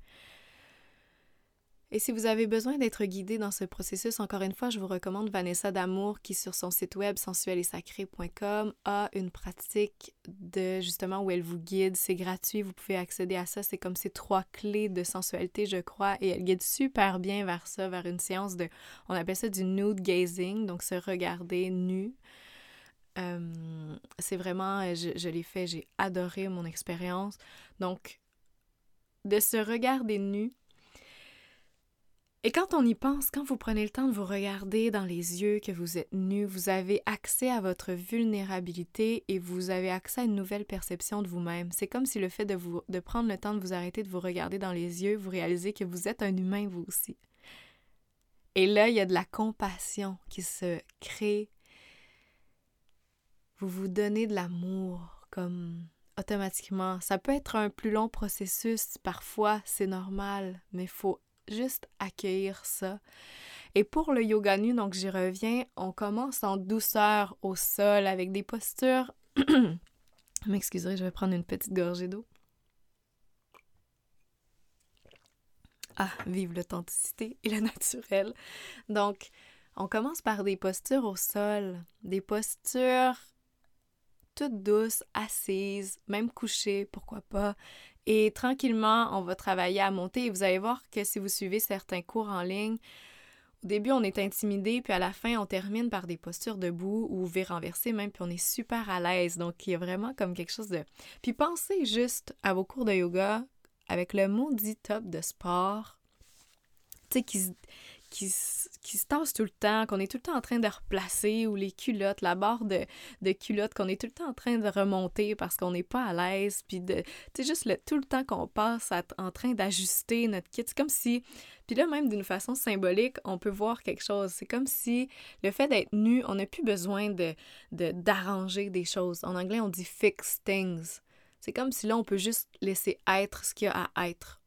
Et si vous avez besoin d'être guidé dans ce processus, encore une fois, je vous recommande Vanessa Damour qui, sur son site web sensueletsacré.com, a une pratique de justement où elle vous guide. C'est gratuit, vous pouvez accéder à ça. C'est comme ces trois clés de sensualité, je crois, et elle guide super bien vers ça, vers une séance de, on appelle ça du nude gazing, donc se regarder nu. Euh, c'est vraiment, je, je l'ai fait, j'ai adoré mon expérience. Donc, de se regarder nu Et quand on y pense, quand vous prenez le temps de vous regarder dans les yeux, que vous êtes nu, vous avez accès à votre vulnérabilité et vous avez accès à une nouvelle perception de vous-même. C'est comme si le fait de, vous, de prendre le temps de vous arrêter, de vous regarder dans les yeux, vous réalisez que vous êtes un humain vous aussi. Et là, il y a de la compassion qui se crée. Vous vous donnez de l'amour comme automatiquement. Ça peut être un plus long processus, parfois c'est normal, mais il faut juste accueillir ça. Et pour le yoga nu, donc j'y reviens, on commence en douceur au sol avec des postures. M'excuserez, je vais prendre une petite gorgée d'eau. Ah, vive l'authenticité et le naturel. Donc, on commence par des postures au sol, des postures toutes douces, assises, même couchées, pourquoi pas, et tranquillement, on va travailler à monter et vous allez voir que si vous suivez certains cours en ligne, au début, on est intimidé, puis à la fin, on termine par des postures debout ou V renversé même, puis on est super à l'aise. Donc, il y a vraiment comme quelque chose de... Puis pensez juste à vos cours de yoga avec le maudit top de sport, tu sais, qui, qui, se tasse tout le temps, qu'on est tout le temps en train de replacer, ou les culottes, la barre de, de culottes, qu'on est tout le temps en train de remonter parce qu'on n'est pas à l'aise, puis de, tu sais, juste le, tout le temps qu'on passe en train d'ajuster notre kit. C'est comme si, puis là, même d'une façon symbolique, on peut voir quelque chose. C'est comme si le fait d'être nu, on n'a plus besoin de, d'arranger des choses. En anglais, on dit fix things. C'est comme si là, on peut juste laisser être ce qu'il y a à être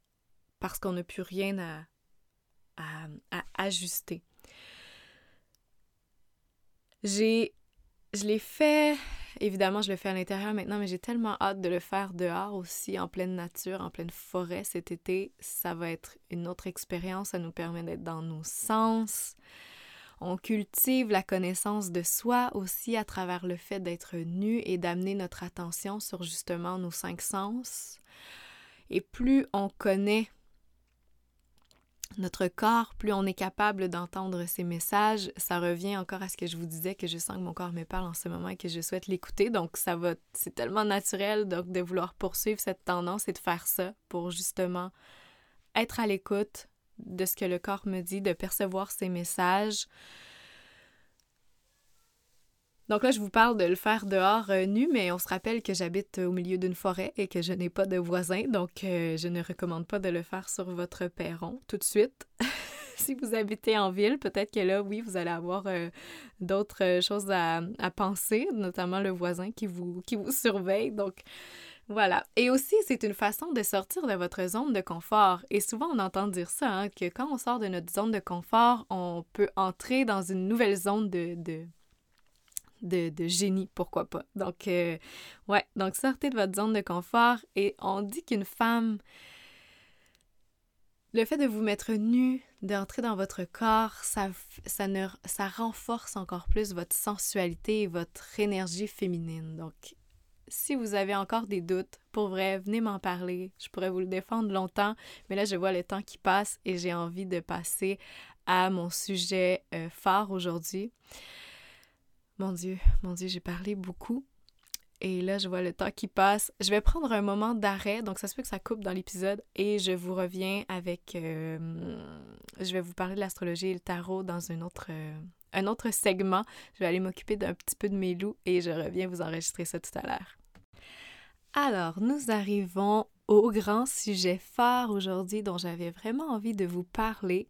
parce qu'on n'a plus rien à, à, ajuster. J'ai, je l'ai fait, évidemment, je le fais à l'intérieur maintenant, mais j'ai tellement hâte de le faire dehors aussi, en pleine nature, en pleine forêt cet été. Ça va être une autre expérience, ça nous permet d'être dans nos sens. On cultive la connaissance de soi aussi à travers le fait d'être nu et d'amener notre attention sur justement nos cinq sens. Et plus on connaît notre corps, plus on est capable d'entendre ces messages, ça revient encore à ce que je vous disais, que je sens que mon corps me parle en ce moment et que je souhaite l'écouter. Donc, ça va, c'est tellement naturel donc, de vouloir poursuivre cette tendance et de faire ça pour justement être à l'écoute de ce que le corps me dit, de percevoir ces messages, donc là, je vous parle de le faire dehors euh, nu, mais on se rappelle que j'habite au milieu d'une forêt et que je n'ai pas de voisins, donc euh, je ne recommande pas de le faire sur votre perron tout de suite. si vous habitez en ville, peut-être que là, oui, vous allez avoir euh, d'autres choses à, penser, notamment le voisin qui vous, qui vous surveille. Donc, voilà. Et aussi, c'est une façon de sortir de votre zone de confort. Et souvent, on entend dire ça, hein, que quand on sort de notre zone de confort, on peut entrer dans une nouvelle zone de, de de, génie, pourquoi pas. Donc, euh, ouais, donc sortez de votre zone de confort et on dit qu'une femme, le fait de vous mettre nu, d'entrer dans votre corps, ça, ça, ne, renforce encore plus votre sensualité et votre énergie féminine. Donc, si vous avez encore des doutes, pour vrai, venez m'en parler. Je pourrais vous le défendre longtemps, mais là, je vois le temps qui passe et j'ai envie de passer à mon sujet euh, phare aujourd'hui. Mon Dieu, mon Dieu, j'ai parlé beaucoup. Et là, je vois le temps qui passe. Je vais prendre un moment d'arrêt, donc ça se peut que ça coupe dans l'épisode, et je vous reviens avec... Euh, je vais vous parler de l'astrologie et le tarot dans un autre, euh, un autre segment. Je vais aller m'occuper d'un petit peu de mes loups et je reviens vous enregistrer ça tout à l'heure. Alors, nous arrivons au grand sujet phare aujourd'hui dont j'avais vraiment envie de vous parler.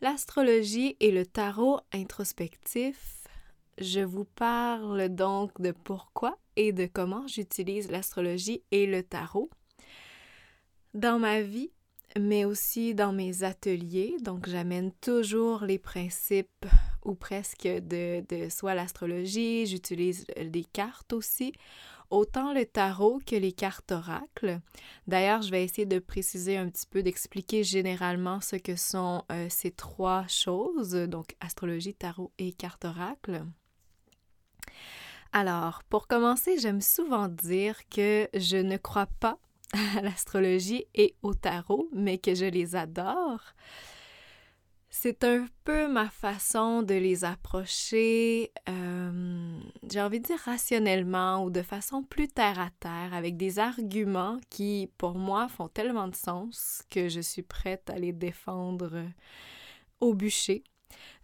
L'astrologie et le tarot introspectif je vous parle donc de pourquoi et de comment j'utilise l'astrologie et le tarot dans ma vie, mais aussi dans mes ateliers. Donc, j'amène toujours les principes ou presque de, de soit l'astrologie, j'utilise les cartes aussi, autant le tarot que les cartes oracles. D'ailleurs, je vais essayer de préciser un petit peu, d'expliquer généralement ce que sont euh, ces trois choses, donc astrologie, tarot et cartes oracles. Alors, pour commencer, j'aime souvent dire que je ne crois pas à l'astrologie et au tarot, mais que je les adore. c'est un peu ma façon de les approcher, euh, j'ai envie de dire rationnellement ou de façon plus terre à terre, avec des arguments qui, pour moi, font tellement de sens que je suis prête à les défendre au bûcher.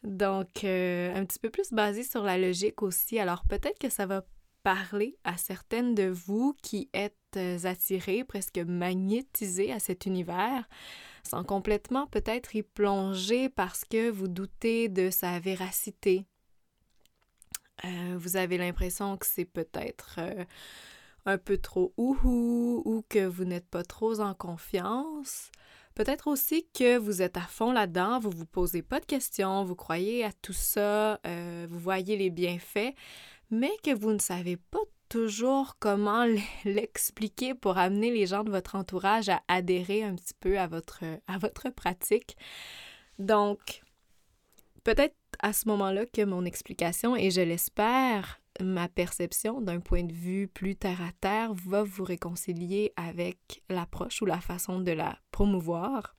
Donc, euh, un petit peu plus basé sur la logique aussi. Alors, peut-être que ça va parler à certaines de vous qui êtes euh, attirées, presque magnétisées à cet univers, sans complètement peut-être y plonger parce que vous doutez de sa véracité. Euh, vous avez l'impression que c'est peut-être un peu trop ouhou ou que vous n'êtes pas trop en confiance. Peut-être aussi que vous êtes à fond là-dedans, vous vous posez pas de questions, vous croyez à tout ça, euh, vous voyez les bienfaits, mais que vous ne savez pas toujours comment l'expliquer pour amener les gens de votre entourage à adhérer un petit peu à votre, à votre pratique. Donc, peut-être à ce moment-là que mon explication, et je l'espère, ma perception d'un point de vue plus terre à terre va vous réconcilier avec l'approche ou la façon de la promouvoir.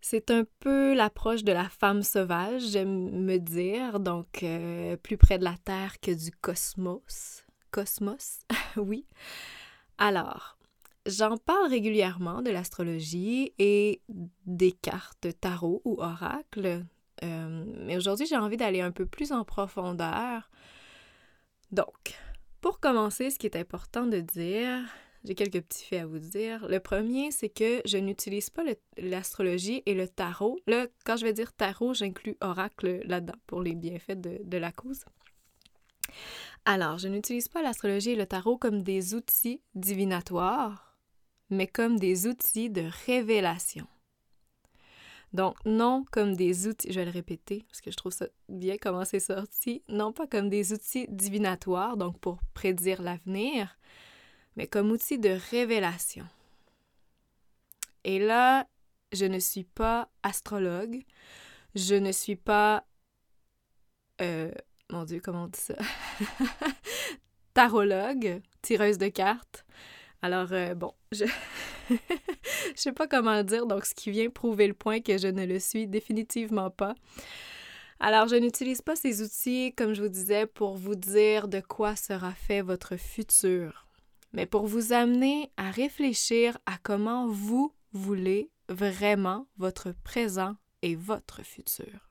C'est un peu l'approche de la femme sauvage, j'aime me dire, donc euh, plus près de la Terre que du cosmos. Cosmos, oui. Alors, j'en parle régulièrement de l'astrologie et des cartes tarot ou oracles, euh, mais aujourd'hui, j'ai envie d'aller un peu plus en profondeur. Donc, pour commencer, ce qui est important de dire, j'ai quelques petits faits à vous dire. Le premier, c'est que je n'utilise pas l'astrologie et le tarot. Là, quand je vais dire tarot, j'inclus oracle là-dedans pour les bienfaits de, de la cause. Alors, je n'utilise pas l'astrologie et le tarot comme des outils divinatoires, mais comme des outils de révélation. Donc, non comme des outils, je vais le répéter parce que je trouve ça bien comment c'est sorti, non pas comme des outils divinatoires, donc pour prédire l'avenir, mais comme outils de révélation. Et là, je ne suis pas astrologue, je ne suis pas... Euh, mon Dieu, comment on dit ça? Tarologue, tireuse de cartes. Alors, euh, bon, je... je sais pas comment dire, donc ce qui vient prouver le point que je ne le suis définitivement pas. Alors, je n'utilise pas ces outils, comme je vous disais, pour vous dire de quoi sera fait votre futur, mais pour vous amener à réfléchir à comment vous voulez vraiment votre présent et votre futur.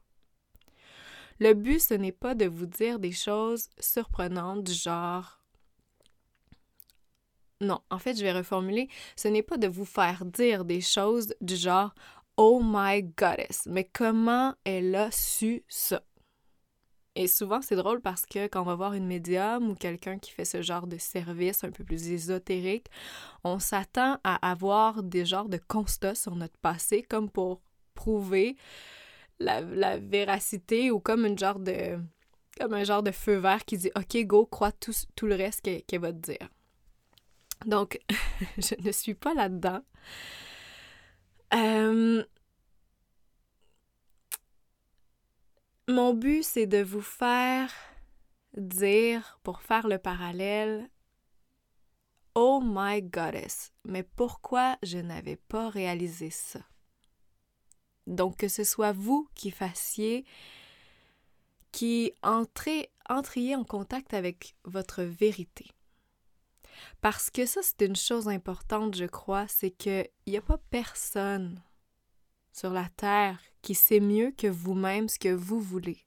Le but, ce n'est pas de vous dire des choses surprenantes du genre non, en fait, je vais reformuler. Ce n'est pas de vous faire dire des choses du genre Oh my goddess, mais comment elle a su ça? Et souvent, c'est drôle parce que quand on va voir une médium ou quelqu'un qui fait ce genre de service un peu plus ésotérique, on s'attend à avoir des genres de constats sur notre passé comme pour prouver la, véracité ou comme genre de un genre de feu vert qui dit OK, go, crois tout, tout le reste qu'elle va te dire. Donc, je ne suis pas là-dedans. Euh, mon but, c'est de vous faire dire, pour faire le parallèle, Oh my goddess, mais pourquoi je n'avais pas réalisé ça? Donc, que ce soit vous qui fassiez, qui entrez, entriez en contact avec votre vérité. Parce que ça, c'est une chose importante, je crois, c'est qu'il n'y a pas personne sur la Terre qui sait mieux que vous-même ce que vous voulez.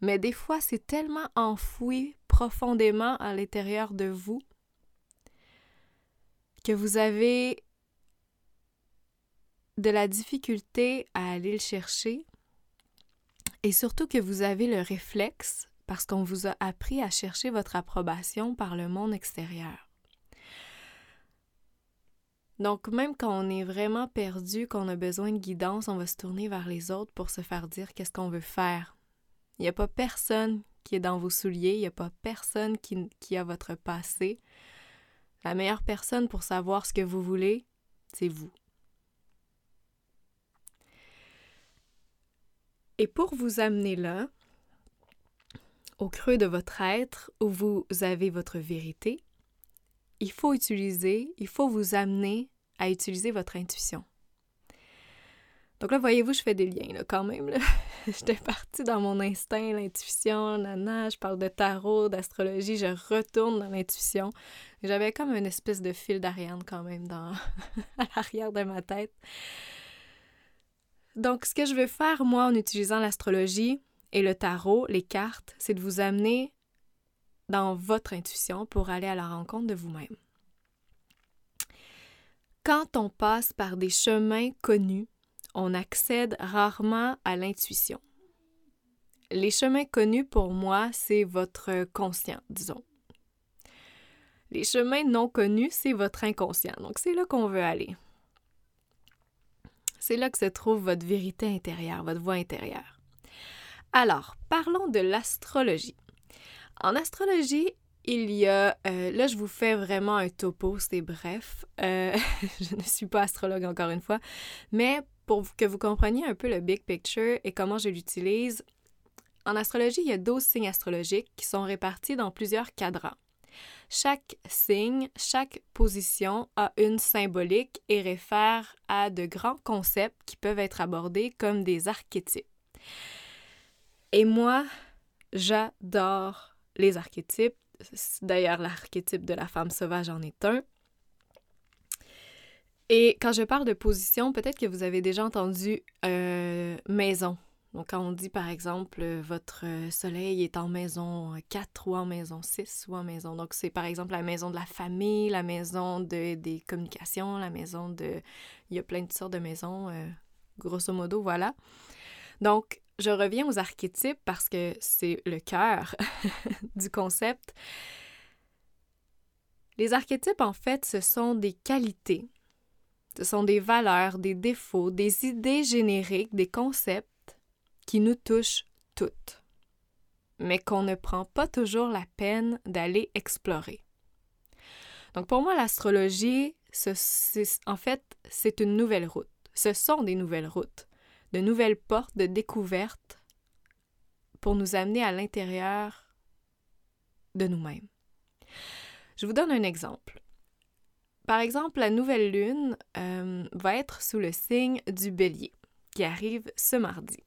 Mais des fois, c'est tellement enfoui profondément à l'intérieur de vous que vous avez de la difficulté à aller le chercher et surtout que vous avez le réflexe parce qu'on vous a appris à chercher votre approbation par le monde extérieur. Donc même quand on est vraiment perdu, qu'on a besoin de guidance, on va se tourner vers les autres pour se faire dire qu'est-ce qu'on veut faire. Il n'y a pas personne qui est dans vos souliers, il n'y a pas personne qui, qui a votre passé. La meilleure personne pour savoir ce que vous voulez, c'est vous. Et pour vous amener là, au creux de votre être où vous avez votre vérité, il faut utiliser, il faut vous amener à utiliser votre intuition. Donc là, voyez-vous, je fais des liens là, quand même. J'étais partie dans mon instinct, l'intuition, nana, je parle de tarot, d'astrologie, je retourne dans l'intuition. J'avais comme une espèce de fil d'Ariane quand même dans à l'arrière de ma tête. Donc, ce que je veux faire, moi, en utilisant l'astrologie et le tarot, les cartes, c'est de vous amener dans votre intuition pour aller à la rencontre de vous-même. Quand on passe par des chemins connus, on accède rarement à l'intuition. Les chemins connus pour moi, c'est votre conscient, disons. Les chemins non connus, c'est votre inconscient. Donc c'est là qu'on veut aller. C'est là que se trouve votre vérité intérieure, votre voix intérieure. Alors, parlons de l'astrologie. En astrologie, il y a, euh, là je vous fais vraiment un topo, c'est bref. Euh, je ne suis pas astrologue encore une fois, mais pour que vous compreniez un peu le big picture et comment je l'utilise, en astrologie, il y a 12 signes astrologiques qui sont répartis dans plusieurs cadrans. Chaque signe, chaque position a une symbolique et réfère à de grands concepts qui peuvent être abordés comme des archétypes. Et moi, j'adore les archétypes. D'ailleurs, l'archétype de la femme sauvage en est un. Et quand je parle de position, peut-être que vous avez déjà entendu euh, maison. Donc, quand on dit par exemple euh, votre soleil est en maison 4 ou en maison 6 ou en maison. Donc, c'est par exemple la maison de la famille, la maison de, des communications, la maison de. Il y a plein de sortes de maisons, euh, grosso modo, voilà. Donc, je reviens aux archétypes parce que c'est le cœur du concept. Les archétypes, en fait, ce sont des qualités ce sont des valeurs, des défauts, des idées génériques, des concepts qui nous touchent toutes, mais qu'on ne prend pas toujours la peine d'aller explorer. Donc pour moi, l'astrologie, en fait, c'est une nouvelle route. Ce sont des nouvelles routes, de nouvelles portes de découverte pour nous amener à l'intérieur de nous-mêmes. Je vous donne un exemple. Par exemple, la nouvelle lune euh, va être sous le signe du bélier, qui arrive ce mardi.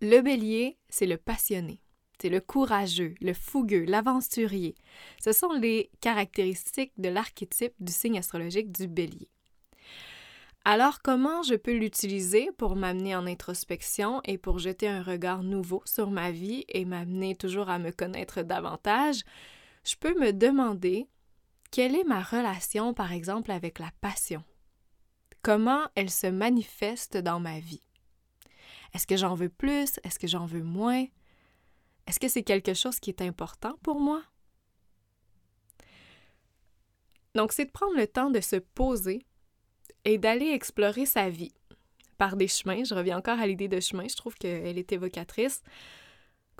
Le bélier, c'est le passionné, c'est le courageux, le fougueux, l'aventurier. Ce sont les caractéristiques de l'archétype du signe astrologique du bélier. Alors, comment je peux l'utiliser pour m'amener en introspection et pour jeter un regard nouveau sur ma vie et m'amener toujours à me connaître davantage? Je peux me demander quelle est ma relation, par exemple, avec la passion? Comment elle se manifeste dans ma vie? Est-ce que j'en veux plus? Est-ce que j'en veux moins? Est-ce que c'est quelque chose qui est important pour moi? Donc, c'est de prendre le temps de se poser et d'aller explorer sa vie par des chemins. Je reviens encore à l'idée de chemin, je trouve qu'elle est évocatrice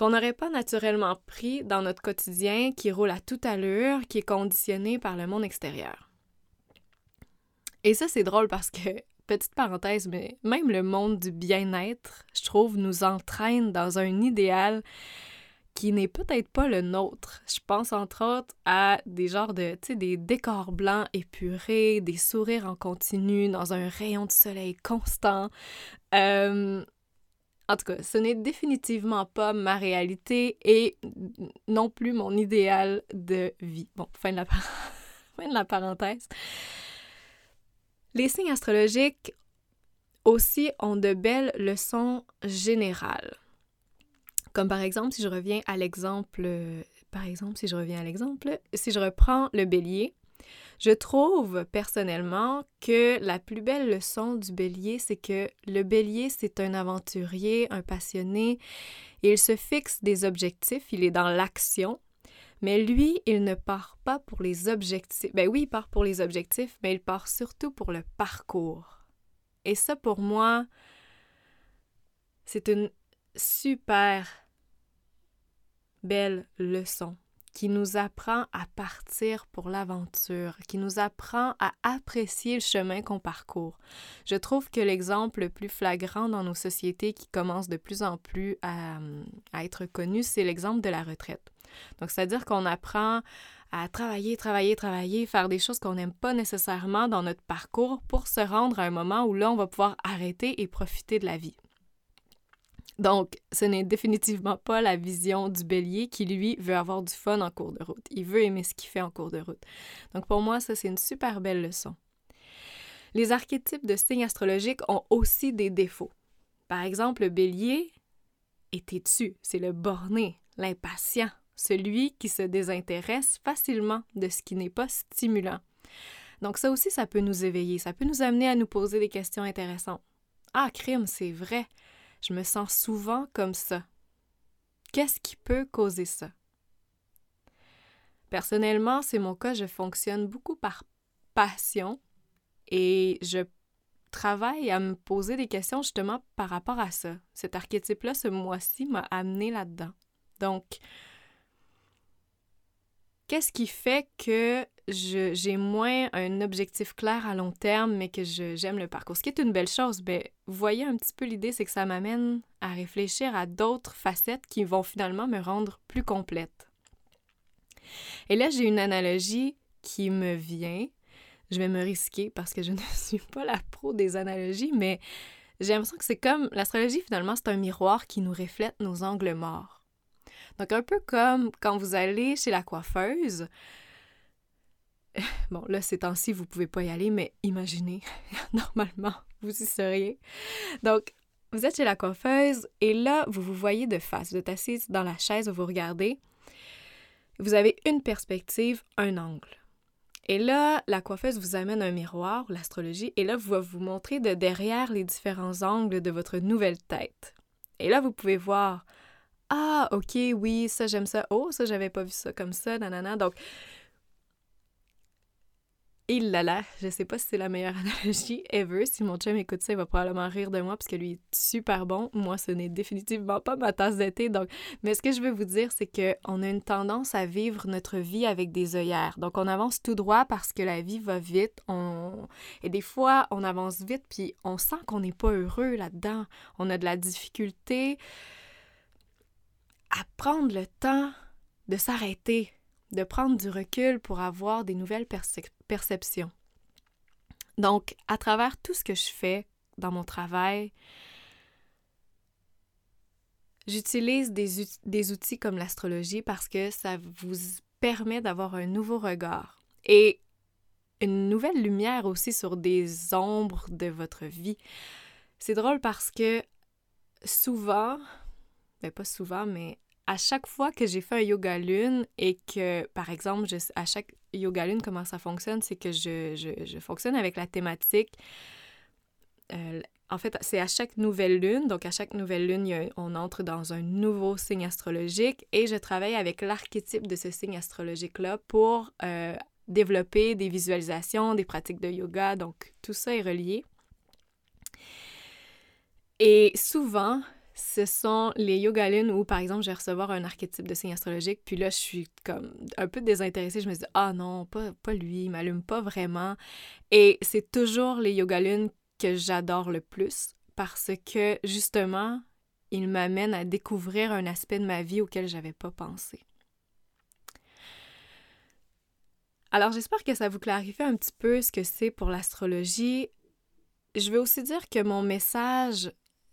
qu'on n'aurait pas naturellement pris dans notre quotidien qui roule à toute allure, qui est conditionné par le monde extérieur. Et ça, c'est drôle parce que, petite parenthèse, mais même le monde du bien-être, je trouve, nous entraîne dans un idéal qui n'est peut-être pas le nôtre. Je pense entre autres à des genres de, tu sais, des décors blancs épurés, des sourires en continu dans un rayon de soleil constant. Euh, en tout cas, ce n'est définitivement pas ma réalité et non plus mon idéal de vie. Bon, fin de la, fin de la parenthèse. Les signes astrologiques aussi ont de belles leçons générales. Comme par exemple, si je reviens à l'exemple, par exemple, si je reviens à l'exemple, si je reprends le bélier, je trouve personnellement que la plus belle leçon du bélier, c'est que le bélier, c'est un aventurier, un passionné. Il se fixe des objectifs, il est dans l'action. Mais lui, il ne part pas pour les objectifs. Ben oui, il part pour les objectifs, mais il part surtout pour le parcours. Et ça, pour moi, c'est une super belle leçon qui nous apprend à partir pour l'aventure, qui nous apprend à apprécier le chemin qu'on parcourt. Je trouve que l'exemple le plus flagrant dans nos sociétés qui commence de plus en plus à, être connu, c'est l'exemple de la retraite. Donc, c'est-à-dire qu'on apprend à travailler, travailler, travailler, faire des choses qu'on n'aime pas nécessairement dans notre parcours pour se rendre à un moment où là, on va pouvoir arrêter et profiter de la vie. Donc, ce n'est définitivement pas la vision du bélier qui, lui, veut avoir du fun en cours de route. Il veut aimer ce qu'il fait en cours de route. Donc, pour moi, ça, c'est une super belle leçon. Les archétypes de signes astrologiques ont aussi des défauts. Par exemple, le bélier est têtu, c'est le borné, l'impatient, celui qui se désintéresse facilement de ce qui n'est pas stimulant. Donc ça aussi, ça peut nous éveiller, ça peut nous amener à nous poser des questions intéressantes. Ah, crime, c'est vrai. Je me sens souvent comme ça. Qu'est-ce qui peut causer ça? Personnellement, c'est mon cas, je fonctionne beaucoup par passion et je travaille à me poser des questions justement par rapport à ça. Cet archétype-là, ce mois-ci, m'a amené là-dedans. Donc, qu'est-ce qui fait que j'ai moins un objectif clair à long terme, mais que j'aime le parcours? Ce qui est une belle chose, ben, vous voyez un petit peu l'idée, c'est que ça m'amène à réfléchir à d'autres facettes qui vont finalement me rendre plus complète. Et là, j'ai une analogie qui me vient je vais me risquer parce que je ne suis pas la pro des analogies, mais j'ai l'impression que c'est comme l'astrologie, finalement, c'est un miroir qui nous reflète nos angles morts. Donc, un peu comme quand vous allez chez la coiffeuse. Bon, là, ces temps-ci, vous pouvez pas y aller, mais imaginez, normalement, vous y seriez. Donc, vous êtes chez la coiffeuse et là, vous vous voyez de face. Vous êtes assise dans la chaise, vous vous regardez. Vous avez une perspective, un angle. Et là, la coiffeuse vous amène un miroir, l'astrologie, et là, vous va vous montrer de derrière les différents angles de votre nouvelle tête. Et là, vous pouvez voir Ah, ok, oui, ça j'aime ça. Oh, ça j'avais pas vu ça comme ça, nanana. Donc, il là là, je sais pas si c'est la meilleure analogie ever. Si mon chum écoute ça, il va probablement rire de moi parce que lui est super bon. Moi, ce n'est définitivement pas ma tasse d'été. Donc, mais ce que je veux vous dire, c'est que on a une tendance à vivre notre vie avec des œillères. Donc, on avance tout droit parce que la vie va vite. Et des fois, on avance vite puis on sent qu'on n'est pas heureux là-dedans. On a de la difficulté à prendre le temps de s'arrêter de prendre du recul pour avoir des nouvelles perceptions. Donc, à travers tout ce que je fais dans mon travail, j'utilise des, outils comme l'astrologie parce que ça vous permet d'avoir un nouveau regard et une nouvelle lumière aussi sur des ombres de votre vie. C'est drôle parce que souvent, ben, pas souvent, mais à chaque fois que j'ai fait un yoga lune et que, par exemple, à chaque yoga lune, comment ça fonctionne, c'est que je, je, fonctionne avec la thématique. Euh, en fait, c'est à chaque nouvelle lune, donc à chaque nouvelle lune, on entre dans un nouveau signe astrologique et je travaille avec l'archétype de ce signe astrologique-là pour euh, développer des visualisations, des pratiques de yoga, donc tout ça est relié. Et souvent, ce sont les yoga lunes où, par exemple, je vais recevoir un archétype de signe astrologique, puis là, je suis comme un peu désintéressée. Je me dis, ah non, pas, pas lui, il m'allume pas vraiment. Et c'est toujours les yoga lunes que j'adore le plus parce que, justement, ils m'amènent à découvrir un aspect de ma vie auquel j'avais pas pensé. Alors, j'espère que ça vous clarifie un petit peu ce que c'est pour l'astrologie. Je veux aussi dire que mon message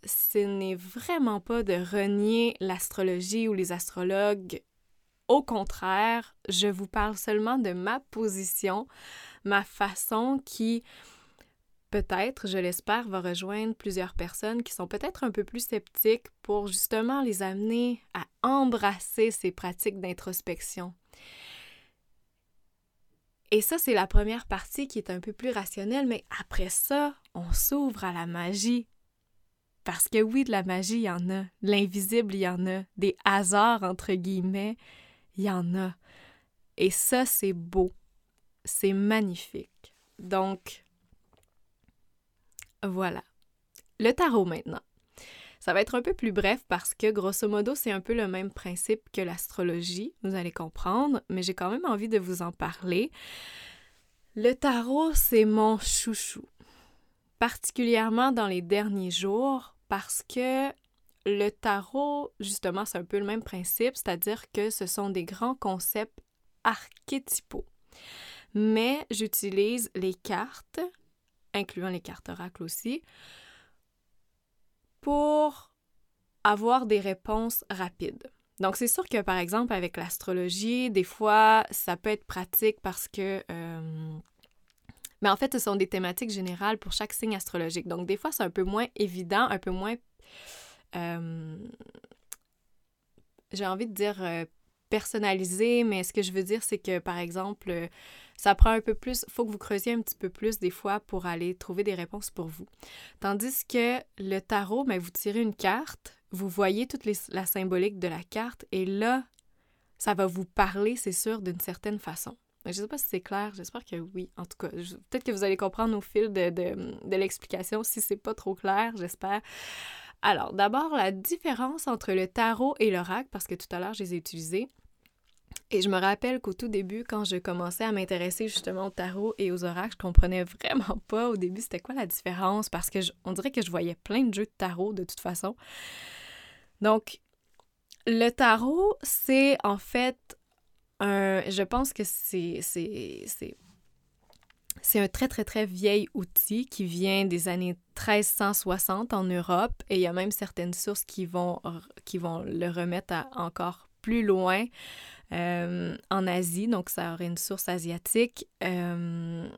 ce n'est vraiment pas de renier l'astrologie ou les astrologues. Au contraire, je vous parle seulement de ma position, ma façon qui, peut-être, je l'espère, va rejoindre plusieurs personnes qui sont peut-être un peu plus sceptiques pour justement les amener à embrasser ces pratiques d'introspection. Et ça, c'est la première partie qui est un peu plus rationnelle, mais après ça, on s'ouvre à la magie parce que oui, de la magie, il y en a. L'invisible, il y en a. Des hasards, entre guillemets, il y en a. Et ça, c'est beau. C'est magnifique. Donc, voilà. Le tarot maintenant. Ça va être un peu plus bref parce que, grosso modo, c'est un peu le même principe que l'astrologie, vous allez comprendre, mais j'ai quand même envie de vous en parler. Le tarot, c'est mon chouchou. Particulièrement dans les derniers jours, parce que le tarot, justement, c'est un peu le même principe, c'est-à-dire que ce sont des grands concepts archétypaux. Mais j'utilise les cartes, incluant les cartes oracles aussi, pour avoir des réponses rapides. Donc, c'est sûr que, par exemple, avec l'astrologie, des fois, ça peut être pratique parce que... Euh, mais en fait, ce sont des thématiques générales pour chaque signe astrologique. Donc, des fois, c'est un peu moins évident, un peu moins... Euh, j'ai envie de dire euh, personnalisé, mais ce que je veux dire, c'est que, par exemple, ça prend un peu plus, il faut que vous creusiez un petit peu plus des fois pour aller trouver des réponses pour vous. Tandis que le tarot, ben, vous tirez une carte, vous voyez toute la symbolique de la carte et là, ça va vous parler, c'est sûr, d'une certaine façon. Je ne sais pas si c'est clair, j'espère que oui. En tout cas, peut-être que vous allez comprendre au fil de, l'explication. Si c'est pas trop clair, j'espère. Alors, d'abord, la différence entre le tarot et l'oracle, parce que tout à l'heure, je les ai utilisés. Et je me rappelle qu'au tout début, quand je commençais à m'intéresser justement au tarot et aux oracles, je comprenais vraiment pas au début c'était quoi la différence parce que on dirait que je voyais plein de jeux de tarot de toute façon. Donc, le tarot, c'est en fait Je pense que c'est. Un très, très, très vieil outil qui vient des années 1360 en Europe et il y a même certaines sources qui vont, le remettre encore plus loin euh, en Asie, donc ça aurait une source asiatique. Euh,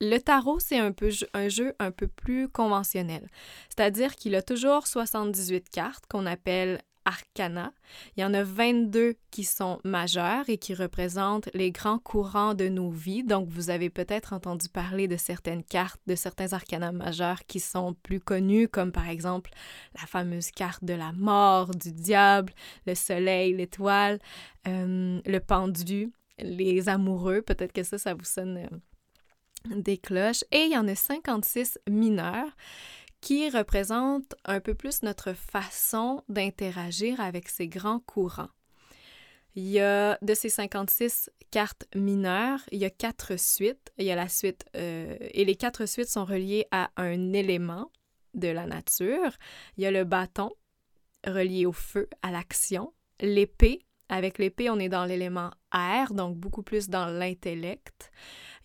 le tarot, c'est un jeu un peu plus conventionnel. C'est-à-dire qu'il a toujours 78 cartes qu'on appelle arcana. Il y en a 22 qui sont majeures et qui représentent les grands courants de nos vies. Donc, vous avez peut-être entendu parler de certaines cartes, de certains arcanas majeurs qui sont plus connus, comme par exemple la fameuse carte de la mort, du diable, le soleil, l'étoile, euh, le pendu, les amoureux. Peut-être que ça, ça vous sonne. Euh, des cloches et il y en a 56 mineurs qui représentent un peu plus notre façon d'interagir avec ces grands courants. Il y a de ces 56 cartes mineures, il y a quatre suites. Il y a la suite, euh, et les quatre suites sont reliées à un élément de la nature. Il y a le bâton, relié au feu, à l'action. L'épée, avec l'épée, on est dans l'élément air, donc beaucoup plus dans l'intellect.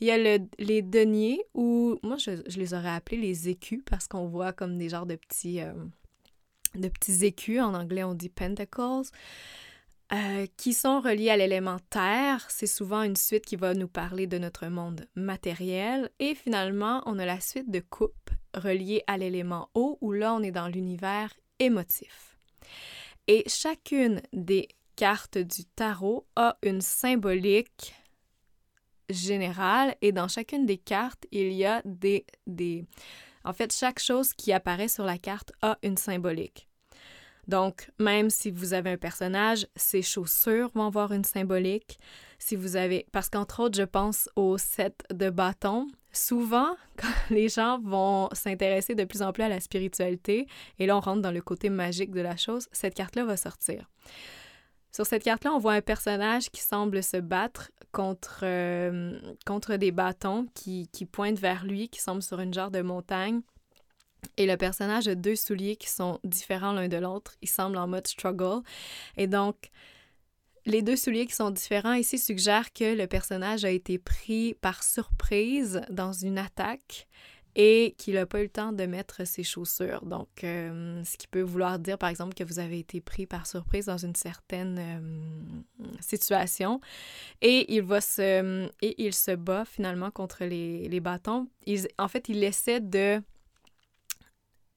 Il y a les deniers, ou moi, je, les aurais appelés les écus parce qu'on voit comme des genres de petits, euh, de petits écus. En anglais, on dit pentacles. Euh, qui sont reliés à l'élément terre. C'est souvent une suite qui va nous parler de notre monde matériel. Et finalement, on a la suite de coupe reliée à l'élément eau, où là, on est dans l'univers émotif. Et chacune des cartes du tarot a une symbolique générale et dans chacune des cartes, il y a des, des... En fait, chaque chose qui apparaît sur la carte a une symbolique. Donc, même si vous avez un personnage, ses chaussures vont avoir une symbolique. Si vous avez... Parce qu'entre autres, je pense au set de bâtons. Souvent, quand les gens vont s'intéresser de plus en plus à la spiritualité, et là on rentre dans le côté magique de la chose, cette carte-là va sortir. Sur cette carte-là, on voit un personnage qui semble se battre contre, euh, contre des bâtons qui, qui pointent vers lui, qui semblent sur une genre de montagne. Et le personnage a deux souliers qui sont différents l'un de l'autre. Ils semblent en mode struggle. Et donc, les deux souliers qui sont différents ici suggèrent que le personnage a été pris par surprise dans une attaque et qu'il n'a pas eu le temps de mettre ses chaussures. Donc, euh, ce qui peut vouloir dire, par exemple, que vous avez été pris par surprise dans une certaine euh, situation et il va se... et il se bat finalement contre les, les bâtons. en fait, il essaie de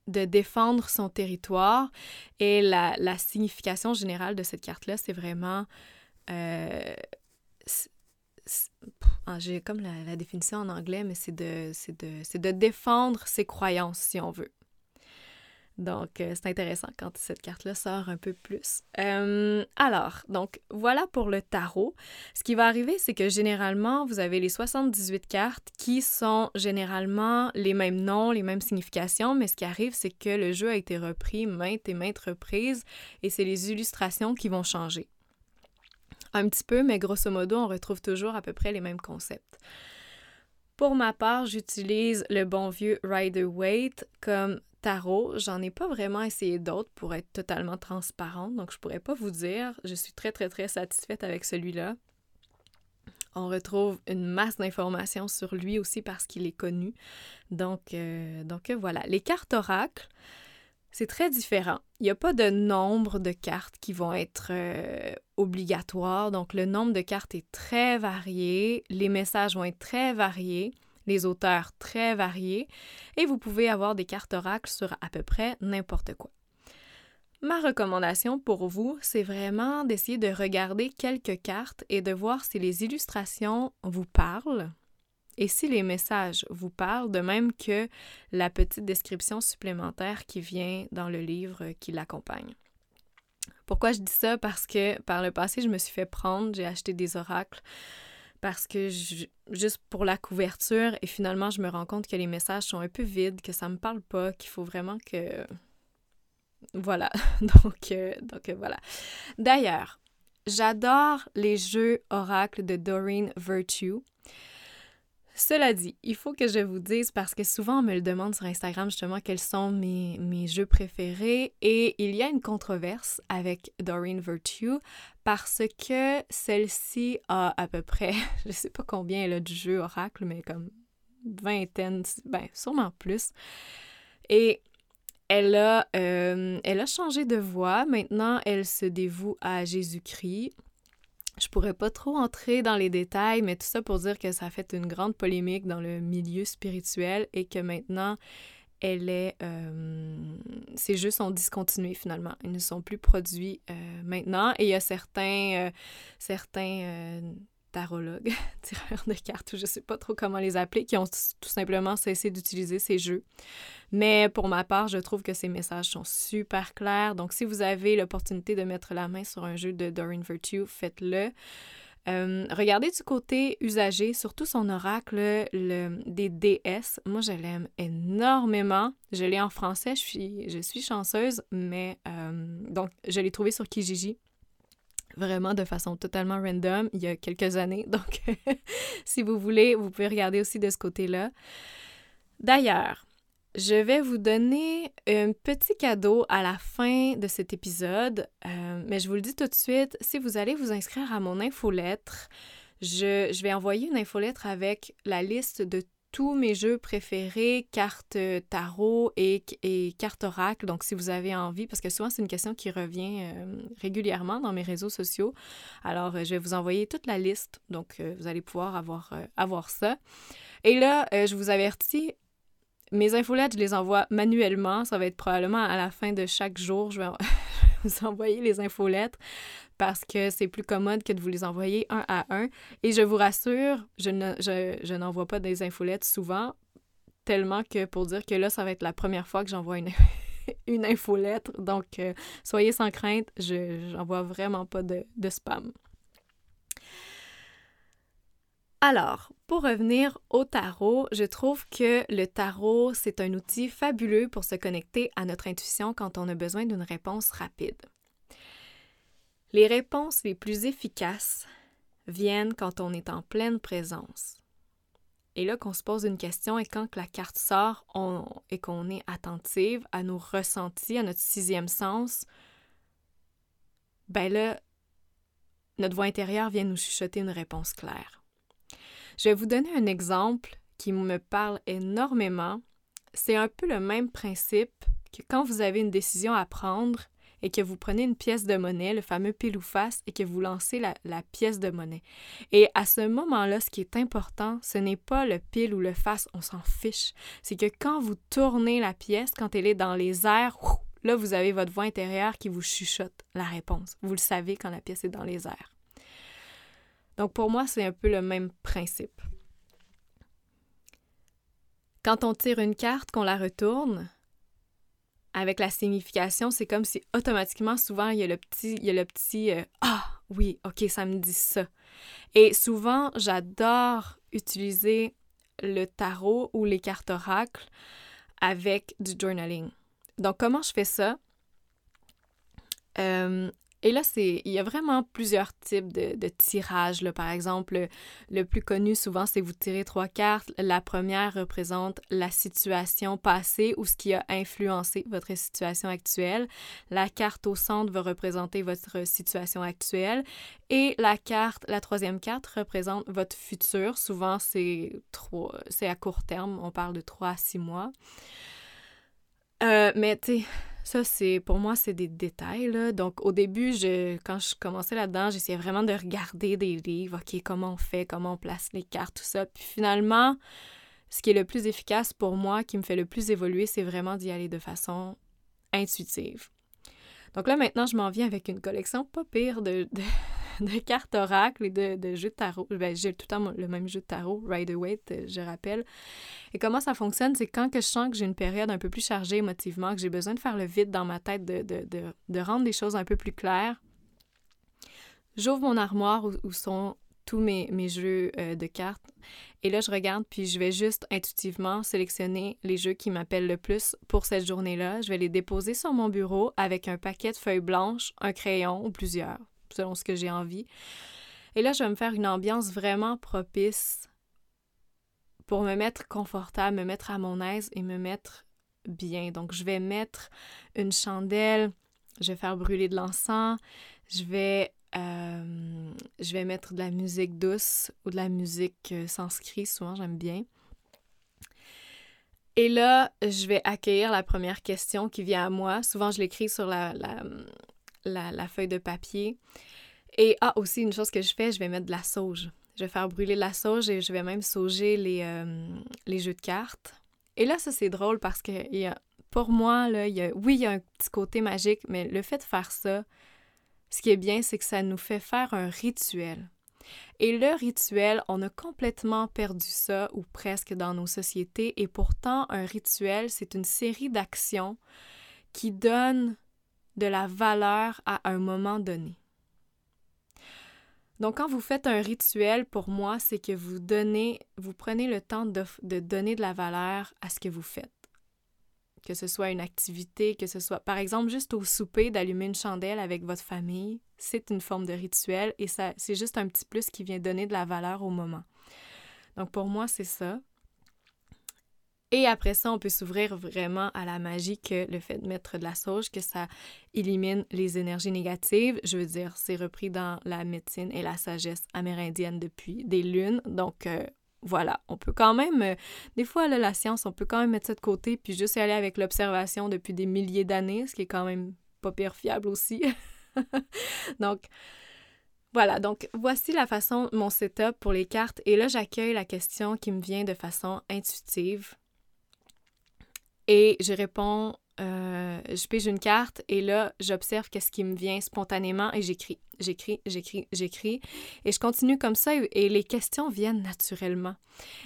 de défendre son territoire et la, la signification générale de cette carte-là, c'est vraiment... Euh, j'ai comme la, définition en anglais, mais c'est de, de, de défendre ses croyances, si on veut. Donc, euh, c'est intéressant quand cette carte-là sort un peu plus. Euh, alors, donc, voilà pour le tarot. Ce qui va arriver, c'est que généralement, vous avez les 78 cartes qui sont généralement les mêmes noms, les mêmes significations, mais ce qui arrive, c'est que le jeu a été repris maintes et maintes reprises et c'est les illustrations qui vont changer. Un petit peu, mais grosso modo, on retrouve toujours à peu près les mêmes concepts. Pour ma part, j'utilise le bon vieux Rider Waite comme tarot. J'en ai pas vraiment essayé d'autres pour être totalement transparente, donc je pourrais pas vous dire. Je suis très, très, très satisfaite avec celui-là. On retrouve une masse d'informations sur lui aussi parce qu'il est connu. Donc, euh, donc voilà. Les cartes oracles, c'est très différent. Il n'y a pas de nombre de cartes qui vont être euh, obligatoires. Donc, le nombre de cartes est très varié. Les messages vont être très variés. Les auteurs très variés. Et vous pouvez avoir des cartes oracles sur à peu près n'importe quoi. Ma recommandation pour vous, c'est vraiment d'essayer de regarder quelques cartes et de voir si les illustrations vous parlent et si les messages vous parlent, de même que la petite description supplémentaire qui vient dans le livre qui l'accompagne. Pourquoi je dis ça? Parce que par le passé, je me suis fait prendre, j'ai acheté des oracles parce que juste pour la couverture et finalement je me rends compte que les messages sont un peu vides, que ça me parle pas, qu'il faut vraiment que voilà. donc, euh, donc euh, voilà. D'ailleurs, j'adore les jeux oracles de Doreen Virtue. Cela dit, il faut que je vous dise, parce que souvent on me le demande sur Instagram justement quels sont mes, jeux préférés, et il y a une controverse avec Doreen Virtue parce que celle-ci a à peu près, je sais pas combien elle a de jeux oracle, mais comme vingtaine, ben sûrement plus. Et elle a, euh, elle a changé de voix. Maintenant, elle se dévoue à Jésus-Christ. Je pourrais pas trop entrer dans les détails, mais tout ça pour dire que ça a fait une grande polémique dans le milieu spirituel et que maintenant, elle est. Euh, ces jeux sont discontinués finalement. Ils ne sont plus produits euh, maintenant. Et il y a certains, certains tarologues, tireurs de cartes, ou je sais pas trop comment les appeler, qui ont tout simplement cessé d'utiliser ces jeux. Mais pour ma part, je trouve que ces messages sont super clairs. Donc, si vous avez l'opportunité de mettre la main sur un jeu de Doreen Virtue, faites-le. Euh, regardez du côté usagé, surtout son oracle le, des DS. Moi, je l'aime énormément. Je l'ai en français, je suis, je suis chanceuse, mais euh, donc je l'ai trouvé sur Kijiji vraiment de façon totalement random il y a quelques années. Donc, si vous voulez, vous pouvez regarder aussi de ce côté-là. D'ailleurs, je vais vous donner un petit cadeau à la fin de cet épisode, euh, mais je vous le dis tout de suite, si vous allez vous inscrire à mon infolettre, je, je vais envoyer une infolettre avec la liste de tous mes jeux préférés, cartes euh, tarot et, et cartes oracle. Donc, si vous avez envie, parce que souvent c'est une question qui revient euh, régulièrement dans mes réseaux sociaux. Alors, euh, je vais vous envoyer toute la liste. Donc, vous allez pouvoir avoir, ça. Et là, je vous avertis, mes infolettes, je les envoie manuellement. Ça va être probablement à la fin de chaque jour. Je vais vous envoyer les infolettes parce que c'est plus commode que de vous les envoyer un à un. Et je vous rassure, je, ne, je, n'envoie pas des infolettes souvent, tellement que pour dire que là, ça va être la première fois que j'envoie une, une infolettre. Donc, euh, soyez sans crainte, je n'envoie vraiment pas de, de spam. Alors, pour revenir au tarot, je trouve que le tarot, c'est un outil fabuleux pour se connecter à notre intuition quand on a besoin d'une réponse rapide. Les réponses les plus efficaces viennent quand on est en pleine présence. Et là qu'on se pose une question et quand la carte sort et qu'on est attentive à nos ressentis, à notre sixième sens, ben là, notre voix intérieure vient nous chuchoter une réponse claire. Je vais vous donner un exemple qui me parle énormément. C'est un peu le même principe que quand vous avez une décision à prendre et que vous prenez une pièce de monnaie, le fameux pile ou face, et que vous lancez la, pièce de monnaie. Et à ce moment-là, ce qui est important, ce n'est pas le pile ou le face, on s'en fiche. C'est que quand vous tournez la pièce, quand elle est dans les airs, là, vous avez votre voix intérieure qui vous chuchote la réponse. Vous le savez quand la pièce est dans les airs. Donc pour moi, c'est un peu le même principe. Quand on tire une carte, qu'on la retourne, avec la signification, c'est comme si automatiquement, souvent, il y a le petit, il y le petit euh, Ah, oui, ok, ça me dit ça. Et souvent, j'adore utiliser le tarot ou les cartes oracles avec du journaling. Donc, comment je fais ça? Euh, Et là, c'est, il y a vraiment plusieurs types de, tirages. Là. Par exemple, le, plus connu souvent, c'est vous tirez trois cartes. La première représente la situation passée ou ce qui a influencé votre situation actuelle. La carte au centre va représenter votre situation actuelle. Et la carte, la troisième carte représente votre futur. Souvent, c'est, trois, c'est à court terme. On parle de trois à six mois. Euh, mais tu sais, ça, c'est pour moi, c'est des détails. Là. Donc, au début, je, quand je commençais là-dedans, j'essayais vraiment de regarder des livres. OK, comment on fait, comment on place les cartes, tout ça. Puis finalement, ce qui est le plus efficace pour moi, qui me fait le plus évoluer, c'est vraiment d'y aller de façon intuitive. Donc là, maintenant, je m'en viens avec une collection pas pire de, de cartes oracle et de, jeux de tarot. Ben, j'ai tout le temps le même jeu de tarot, Rider-Waite, euh, je rappelle. Et comment ça fonctionne, c'est quand que je sens que j'ai une période un peu plus chargée émotivement, que j'ai besoin de faire le vide dans ma tête, de, de, rendre les choses un peu plus claires, j'ouvre mon armoire où, sont tous mes, mes jeux euh, de cartes. Et là, je regarde, puis je vais juste intuitivement sélectionner les jeux qui m'appellent le plus pour cette journée-là. Je vais les déposer sur mon bureau avec un paquet de feuilles blanches, un crayon ou plusieurs selon ce que j'ai envie. Et là, je vais me faire une ambiance vraiment propice pour me mettre confortable, me mettre à mon aise et me mettre bien. Donc, je vais mettre une chandelle, je vais faire brûler de l'encens, je vais, euh, mettre de la musique douce ou de la musique euh, sanskrit, souvent j'aime bien. Et là, je vais accueillir la première question qui vient à moi. Souvent, je l'écris sur la, feuille de papier. Et ah, aussi, une chose que je fais, je vais mettre de la sauge. Je vais faire brûler la sauge et je vais même sauger les, euh, les jeux de cartes. Et là, ça, c'est drôle parce que y a, pour moi, là, y a, oui, il y a un petit côté magique, mais le fait de faire ça, ce qui est bien, c'est que ça nous fait faire un rituel. Et le rituel, on a complètement perdu ça, ou presque dans nos sociétés, et pourtant, un rituel, c'est une série d'actions qui donnent de la valeur à un moment donné. Donc, quand vous faites un rituel, pour moi, c'est que vous donnez, vous prenez le temps de, de, donner de la valeur à ce que vous faites. Que ce soit une activité, que ce soit, par exemple, juste au souper, d'allumer une chandelle avec votre famille, c'est une forme de rituel et c'est juste un petit plus qui vient donner de la valeur au moment. Donc, pour moi, c'est ça. Et après ça, on peut s'ouvrir vraiment à la magie que le fait de mettre de la sauge, que ça élimine les énergies négatives. Je veux dire, c'est repris dans la médecine et la sagesse amérindienne depuis des lunes. Donc, euh, voilà, on peut quand même, euh, des fois, la science, on peut quand même mettre ça de côté, puis juste aller avec l'observation depuis des milliers d'années, ce qui est quand même pas pire fiable aussi. donc, voilà, donc voici la façon, mon setup pour les cartes. Et là, j'accueille la question qui me vient de façon intuitive. Et je réponds, euh, je pige une carte et là, j'observe qu'est-ce qui me vient spontanément et j'écris, j'écris, j'écris, j'écris. Et je continue comme ça et, les questions viennent naturellement.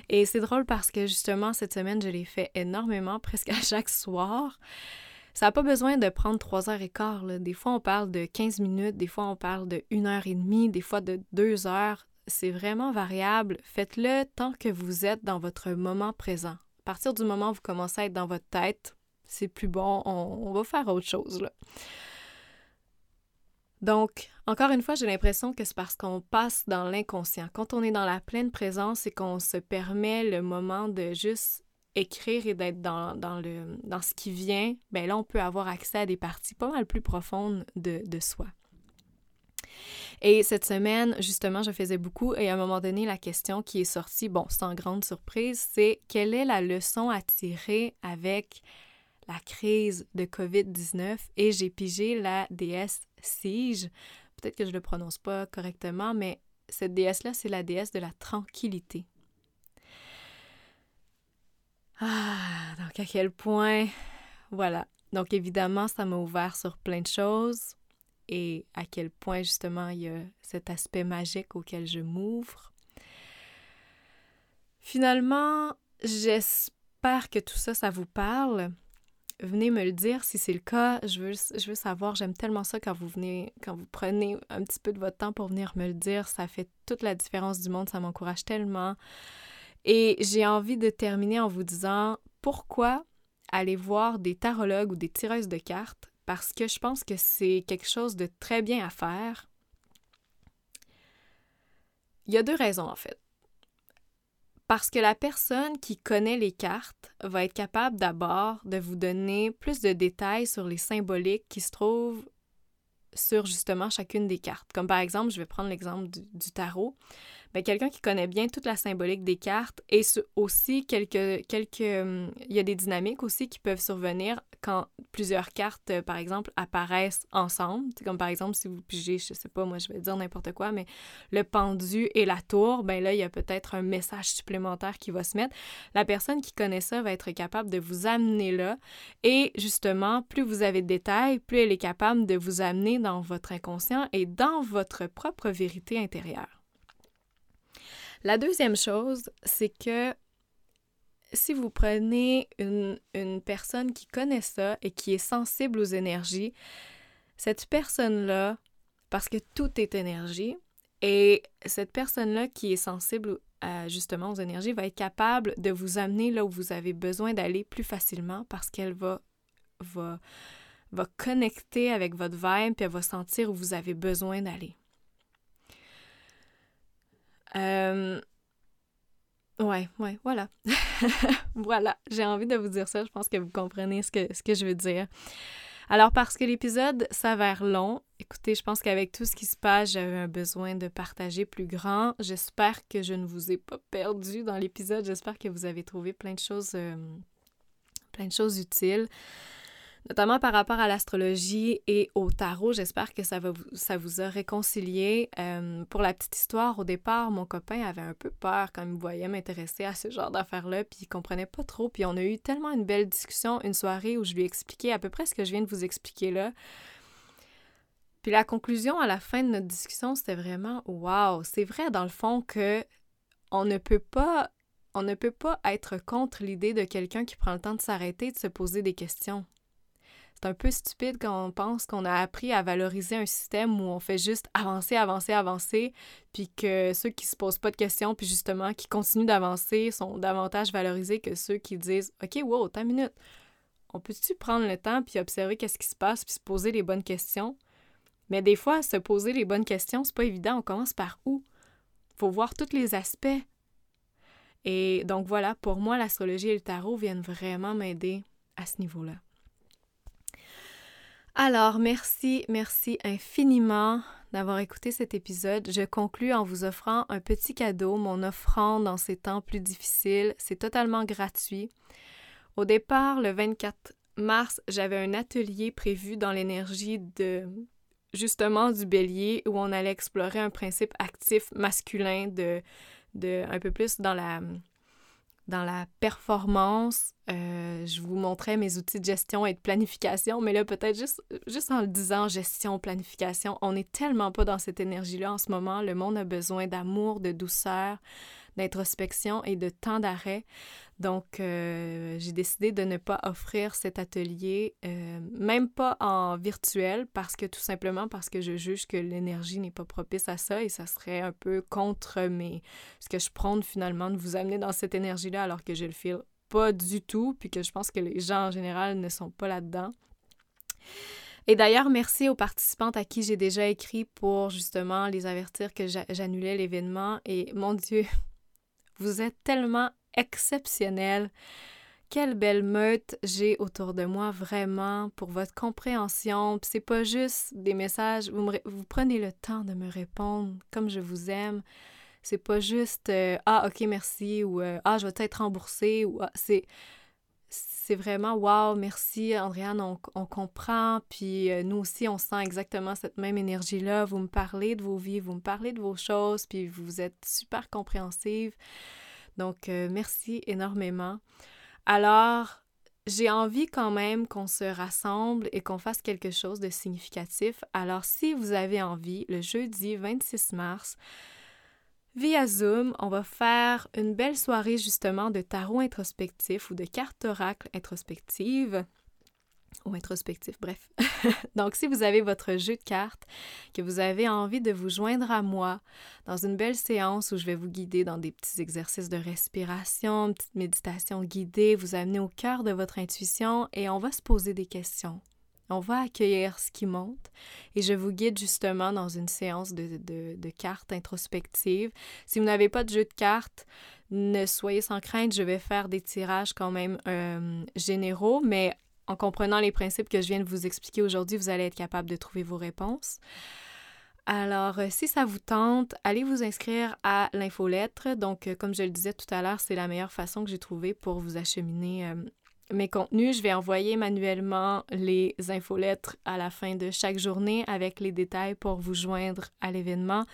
Et c'est drôle parce que justement, cette semaine, je l'ai fait énormément, presque à chaque soir. Ça n'a pas besoin de prendre trois heures et quart. Des fois, on parle de 15 minutes, des fois, on parle de une heure et demie, des fois de deux heures. C'est vraiment variable. Faites-le tant que vous êtes dans votre moment présent. À partir du moment où vous commencez à être dans votre tête, c'est plus bon, on, va faire autre chose. Là. Donc, encore une fois, j'ai l'impression que c'est parce qu'on passe dans l'inconscient. Quand on est dans la pleine présence et qu'on se permet le moment de juste écrire et d'être dans, le, dans ce qui vient, bien là, on peut avoir accès à des parties pas mal plus profondes de, de soi. Et cette semaine, justement, je faisais beaucoup et à un moment donné, la question qui est sortie, bon, sans grande surprise, c'est quelle est la leçon à tirer avec la crise de COVID-19? Et j'ai pigé la déesse Sige. Peut-être que je ne le prononce pas correctement, mais cette déesse-là, c'est la déesse de la tranquillité. Ah, donc à quel point, voilà. Donc évidemment, ça m'a ouvert sur plein de choses et à quel point justement il y a cet aspect magique auquel je m'ouvre. Finalement, j'espère que tout ça, ça vous parle. Venez me le dire si c'est le cas. Je veux, je veux savoir, j'aime tellement ça quand vous venez, quand vous prenez un petit peu de votre temps pour venir me le dire. Ça fait toute la différence du monde, ça m'encourage tellement. Et j'ai envie de terminer en vous disant pourquoi aller voir des tarologues ou des tireuses de cartes parce que je pense que c'est quelque chose de très bien à faire. Il y a deux raisons en fait. Parce que la personne qui connaît les cartes va être capable d'abord de vous donner plus de détails sur les symboliques qui se trouvent sur justement chacune des cartes. Comme par exemple, je vais prendre l'exemple du, tarot. Ben, quelqu'un qui connaît bien toute la symbolique des cartes et aussi quelques, quelques... Hum, il y a des dynamiques aussi qui peuvent survenir quand plusieurs cartes, euh, par exemple, apparaissent ensemble. comme par exemple, si vous pigez, je sais pas, moi je vais dire n'importe quoi, mais le pendu et la tour, ben là, il y a peut-être un message supplémentaire qui va se mettre. La personne qui connaît ça va être capable de vous amener là. Et justement, plus vous avez de détails, plus elle est capable de vous amener dans votre inconscient et dans votre propre vérité intérieure. La deuxième chose, c'est que si vous prenez une, personne qui connaît ça et qui est sensible aux énergies, cette personne-là, parce que tout est énergie, et cette personne-là qui est sensible justement aux énergies va être capable de vous amener là où vous avez besoin d'aller plus facilement parce qu'elle va, va, va connecter avec votre vibe et elle va sentir où vous avez besoin d'aller. Euh, ouais, ouais, voilà. voilà, j'ai envie de vous dire ça. Je pense que vous comprenez ce que, ce que je veux dire. Alors, parce que l'épisode s'avère long, écoutez, je pense qu'avec tout ce qui se passe, j'avais un besoin de partager plus grand. J'espère que je ne vous ai pas perdu dans l'épisode. J'espère que vous avez trouvé plein de choses, euh, plein de choses utiles notamment par rapport à l'astrologie et au tarot. J'espère que ça, va vous, ça vous a réconcilié. Euh, pour la petite histoire, au départ, mon copain avait un peu peur quand il me voyait m'intéresser à ce genre d'affaires-là, puis il comprenait pas trop. Puis on a eu tellement une belle discussion, une soirée où je lui ai expliqué à peu près ce que je viens de vous expliquer là. Puis la conclusion à la fin de notre discussion, c'était vraiment wow, c'est vrai dans le fond que on ne peut pas on ne peut pas être contre l'idée de quelqu'un qui prend le temps de s'arrêter et de se poser des questions un peu stupide quand on pense qu'on a appris à valoriser un système où on fait juste avancer, avancer, avancer, puis que ceux qui se posent pas de questions, puis justement qui continuent d'avancer, sont davantage valorisés que ceux qui disent OK, wow, t'as minute. On peut-tu prendre le temps puis observer qu'est-ce qui se passe puis se poser les bonnes questions? Mais des fois, se poser les bonnes questions, c'est pas évident. On commence par où? Faut voir tous les aspects. Et donc voilà, pour moi, l'astrologie et le tarot viennent vraiment m'aider à ce niveau-là. Alors, merci, merci infiniment d'avoir écouté cet épisode. Je conclus en vous offrant un petit cadeau, mon offrande dans ces temps plus difficiles. C'est totalement gratuit. Au départ, le 24 mars, j'avais un atelier prévu dans l'énergie de justement du bélier où on allait explorer un principe actif masculin de, un peu plus dans la dans la performance. Euh, je vous montrais mes outils de gestion et de planification, mais là, peut-être juste, juste en le disant gestion, planification, on n'est tellement pas dans cette énergie-là en ce moment. Le monde a besoin d'amour, de douceur, d'introspection et de temps d'arrêt. Donc, euh, j'ai décidé de ne pas offrir cet atelier, euh, même pas en virtuel, parce que tout simplement parce que je juge que l'énergie n'est pas propice à ça et ça serait un peu contre mes, ce que je prône finalement de vous amener dans cette énergie-là alors que je le file pas du tout, puis que je pense que les gens en général ne sont pas là-dedans. Et d'ailleurs, merci aux participantes à qui j'ai déjà écrit pour justement les avertir que j'annulais l'événement. Et mon Dieu, vous êtes tellement exceptionnels. Quelle belle meute j'ai autour de moi, vraiment, pour votre compréhension. c'est pas juste des messages, vous, vous, prenez le temps de me répondre comme je vous aime. C'est pas juste euh, Ah, ok, merci, ou euh, Ah, je vais être remboursé, ou ah, c'est c'est vraiment wow, merci Andréane, on, on comprend, puis euh, nous aussi on sent exactement cette même énergie-là. Vous me parlez de vos vies, vous me parlez de vos choses, puis vous êtes super compréhensive. Donc merci énormément. Alors, j'ai envie quand même qu'on se rassemble et qu'on fasse quelque chose de significatif. Alors, si vous avez envie, le jeudi 26 mars, Via Zoom, on va faire une belle soirée justement de tarot introspectif ou de cartes oracle introspective ou introspectif, bref. Donc, si vous avez votre jeu de cartes, que vous avez envie de vous joindre à moi dans une belle séance où je vais vous guider dans des petits exercices de respiration, une petite méditation guidée, vous amener au cœur de votre intuition et on va se poser des questions. On va accueillir ce qui monte et je vous guide justement dans une séance de, de cartes introspectives. Si vous n'avez pas de jeu de cartes, ne soyez sans crainte, je vais faire des tirages quand même euh, généraux, mais en comprenant les principes que je viens de vous expliquer aujourd'hui, vous allez être capable de trouver vos réponses. Alors, euh, si ça vous tente, allez vous inscrire à l'infolettre. Donc, euh, comme je le disais tout à l'heure, c'est la meilleure façon que j'ai trouvée pour vous acheminer mes contenus. Je vais envoyer manuellement les infolettres à la fin de chaque journée avec les détails pour vous joindre à l'événement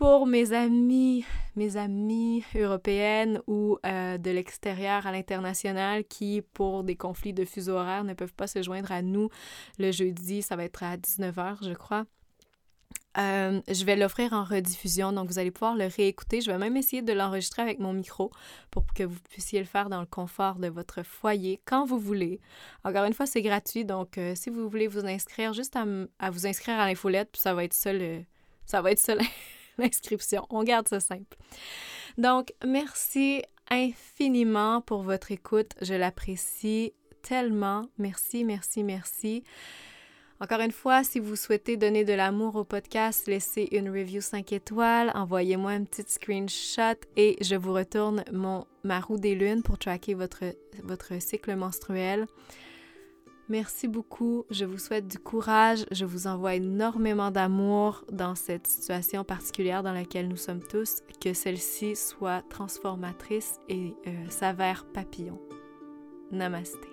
pour mes amis, mes amis européennes ou euh, de l'extérieur à l'international qui, pour des conflits de fuseau horaire, ne peuvent pas se joindre à nous le jeudi, ça va être à 19h, je crois. Euh, je vais l'offrir en rediffusion, donc vous allez pouvoir le réécouter. Je vais même essayer de l'enregistrer avec mon micro pour que vous puissiez le faire dans le confort de votre foyer quand vous voulez. Encore une fois, c'est gratuit, donc euh, si vous voulez vous inscrire, juste à, vous inscrire à l'infolette, puis ça va être ça ça va être ça l'inscription. On garde ça simple. Donc, merci infiniment pour votre écoute. Je l'apprécie tellement. Merci, merci, merci. Encore une fois, si vous souhaitez donner de l'amour au podcast, laissez une review 5 étoiles, envoyez-moi un petit screenshot et je vous retourne mon, ma roue des lunes pour tracker votre, cycle menstruel. Merci beaucoup. Je vous souhaite du courage. Je vous envoie énormément d'amour dans cette situation particulière dans laquelle nous sommes tous. Que celle-ci soit transformatrice et euh, s'avère papillon. Namasté.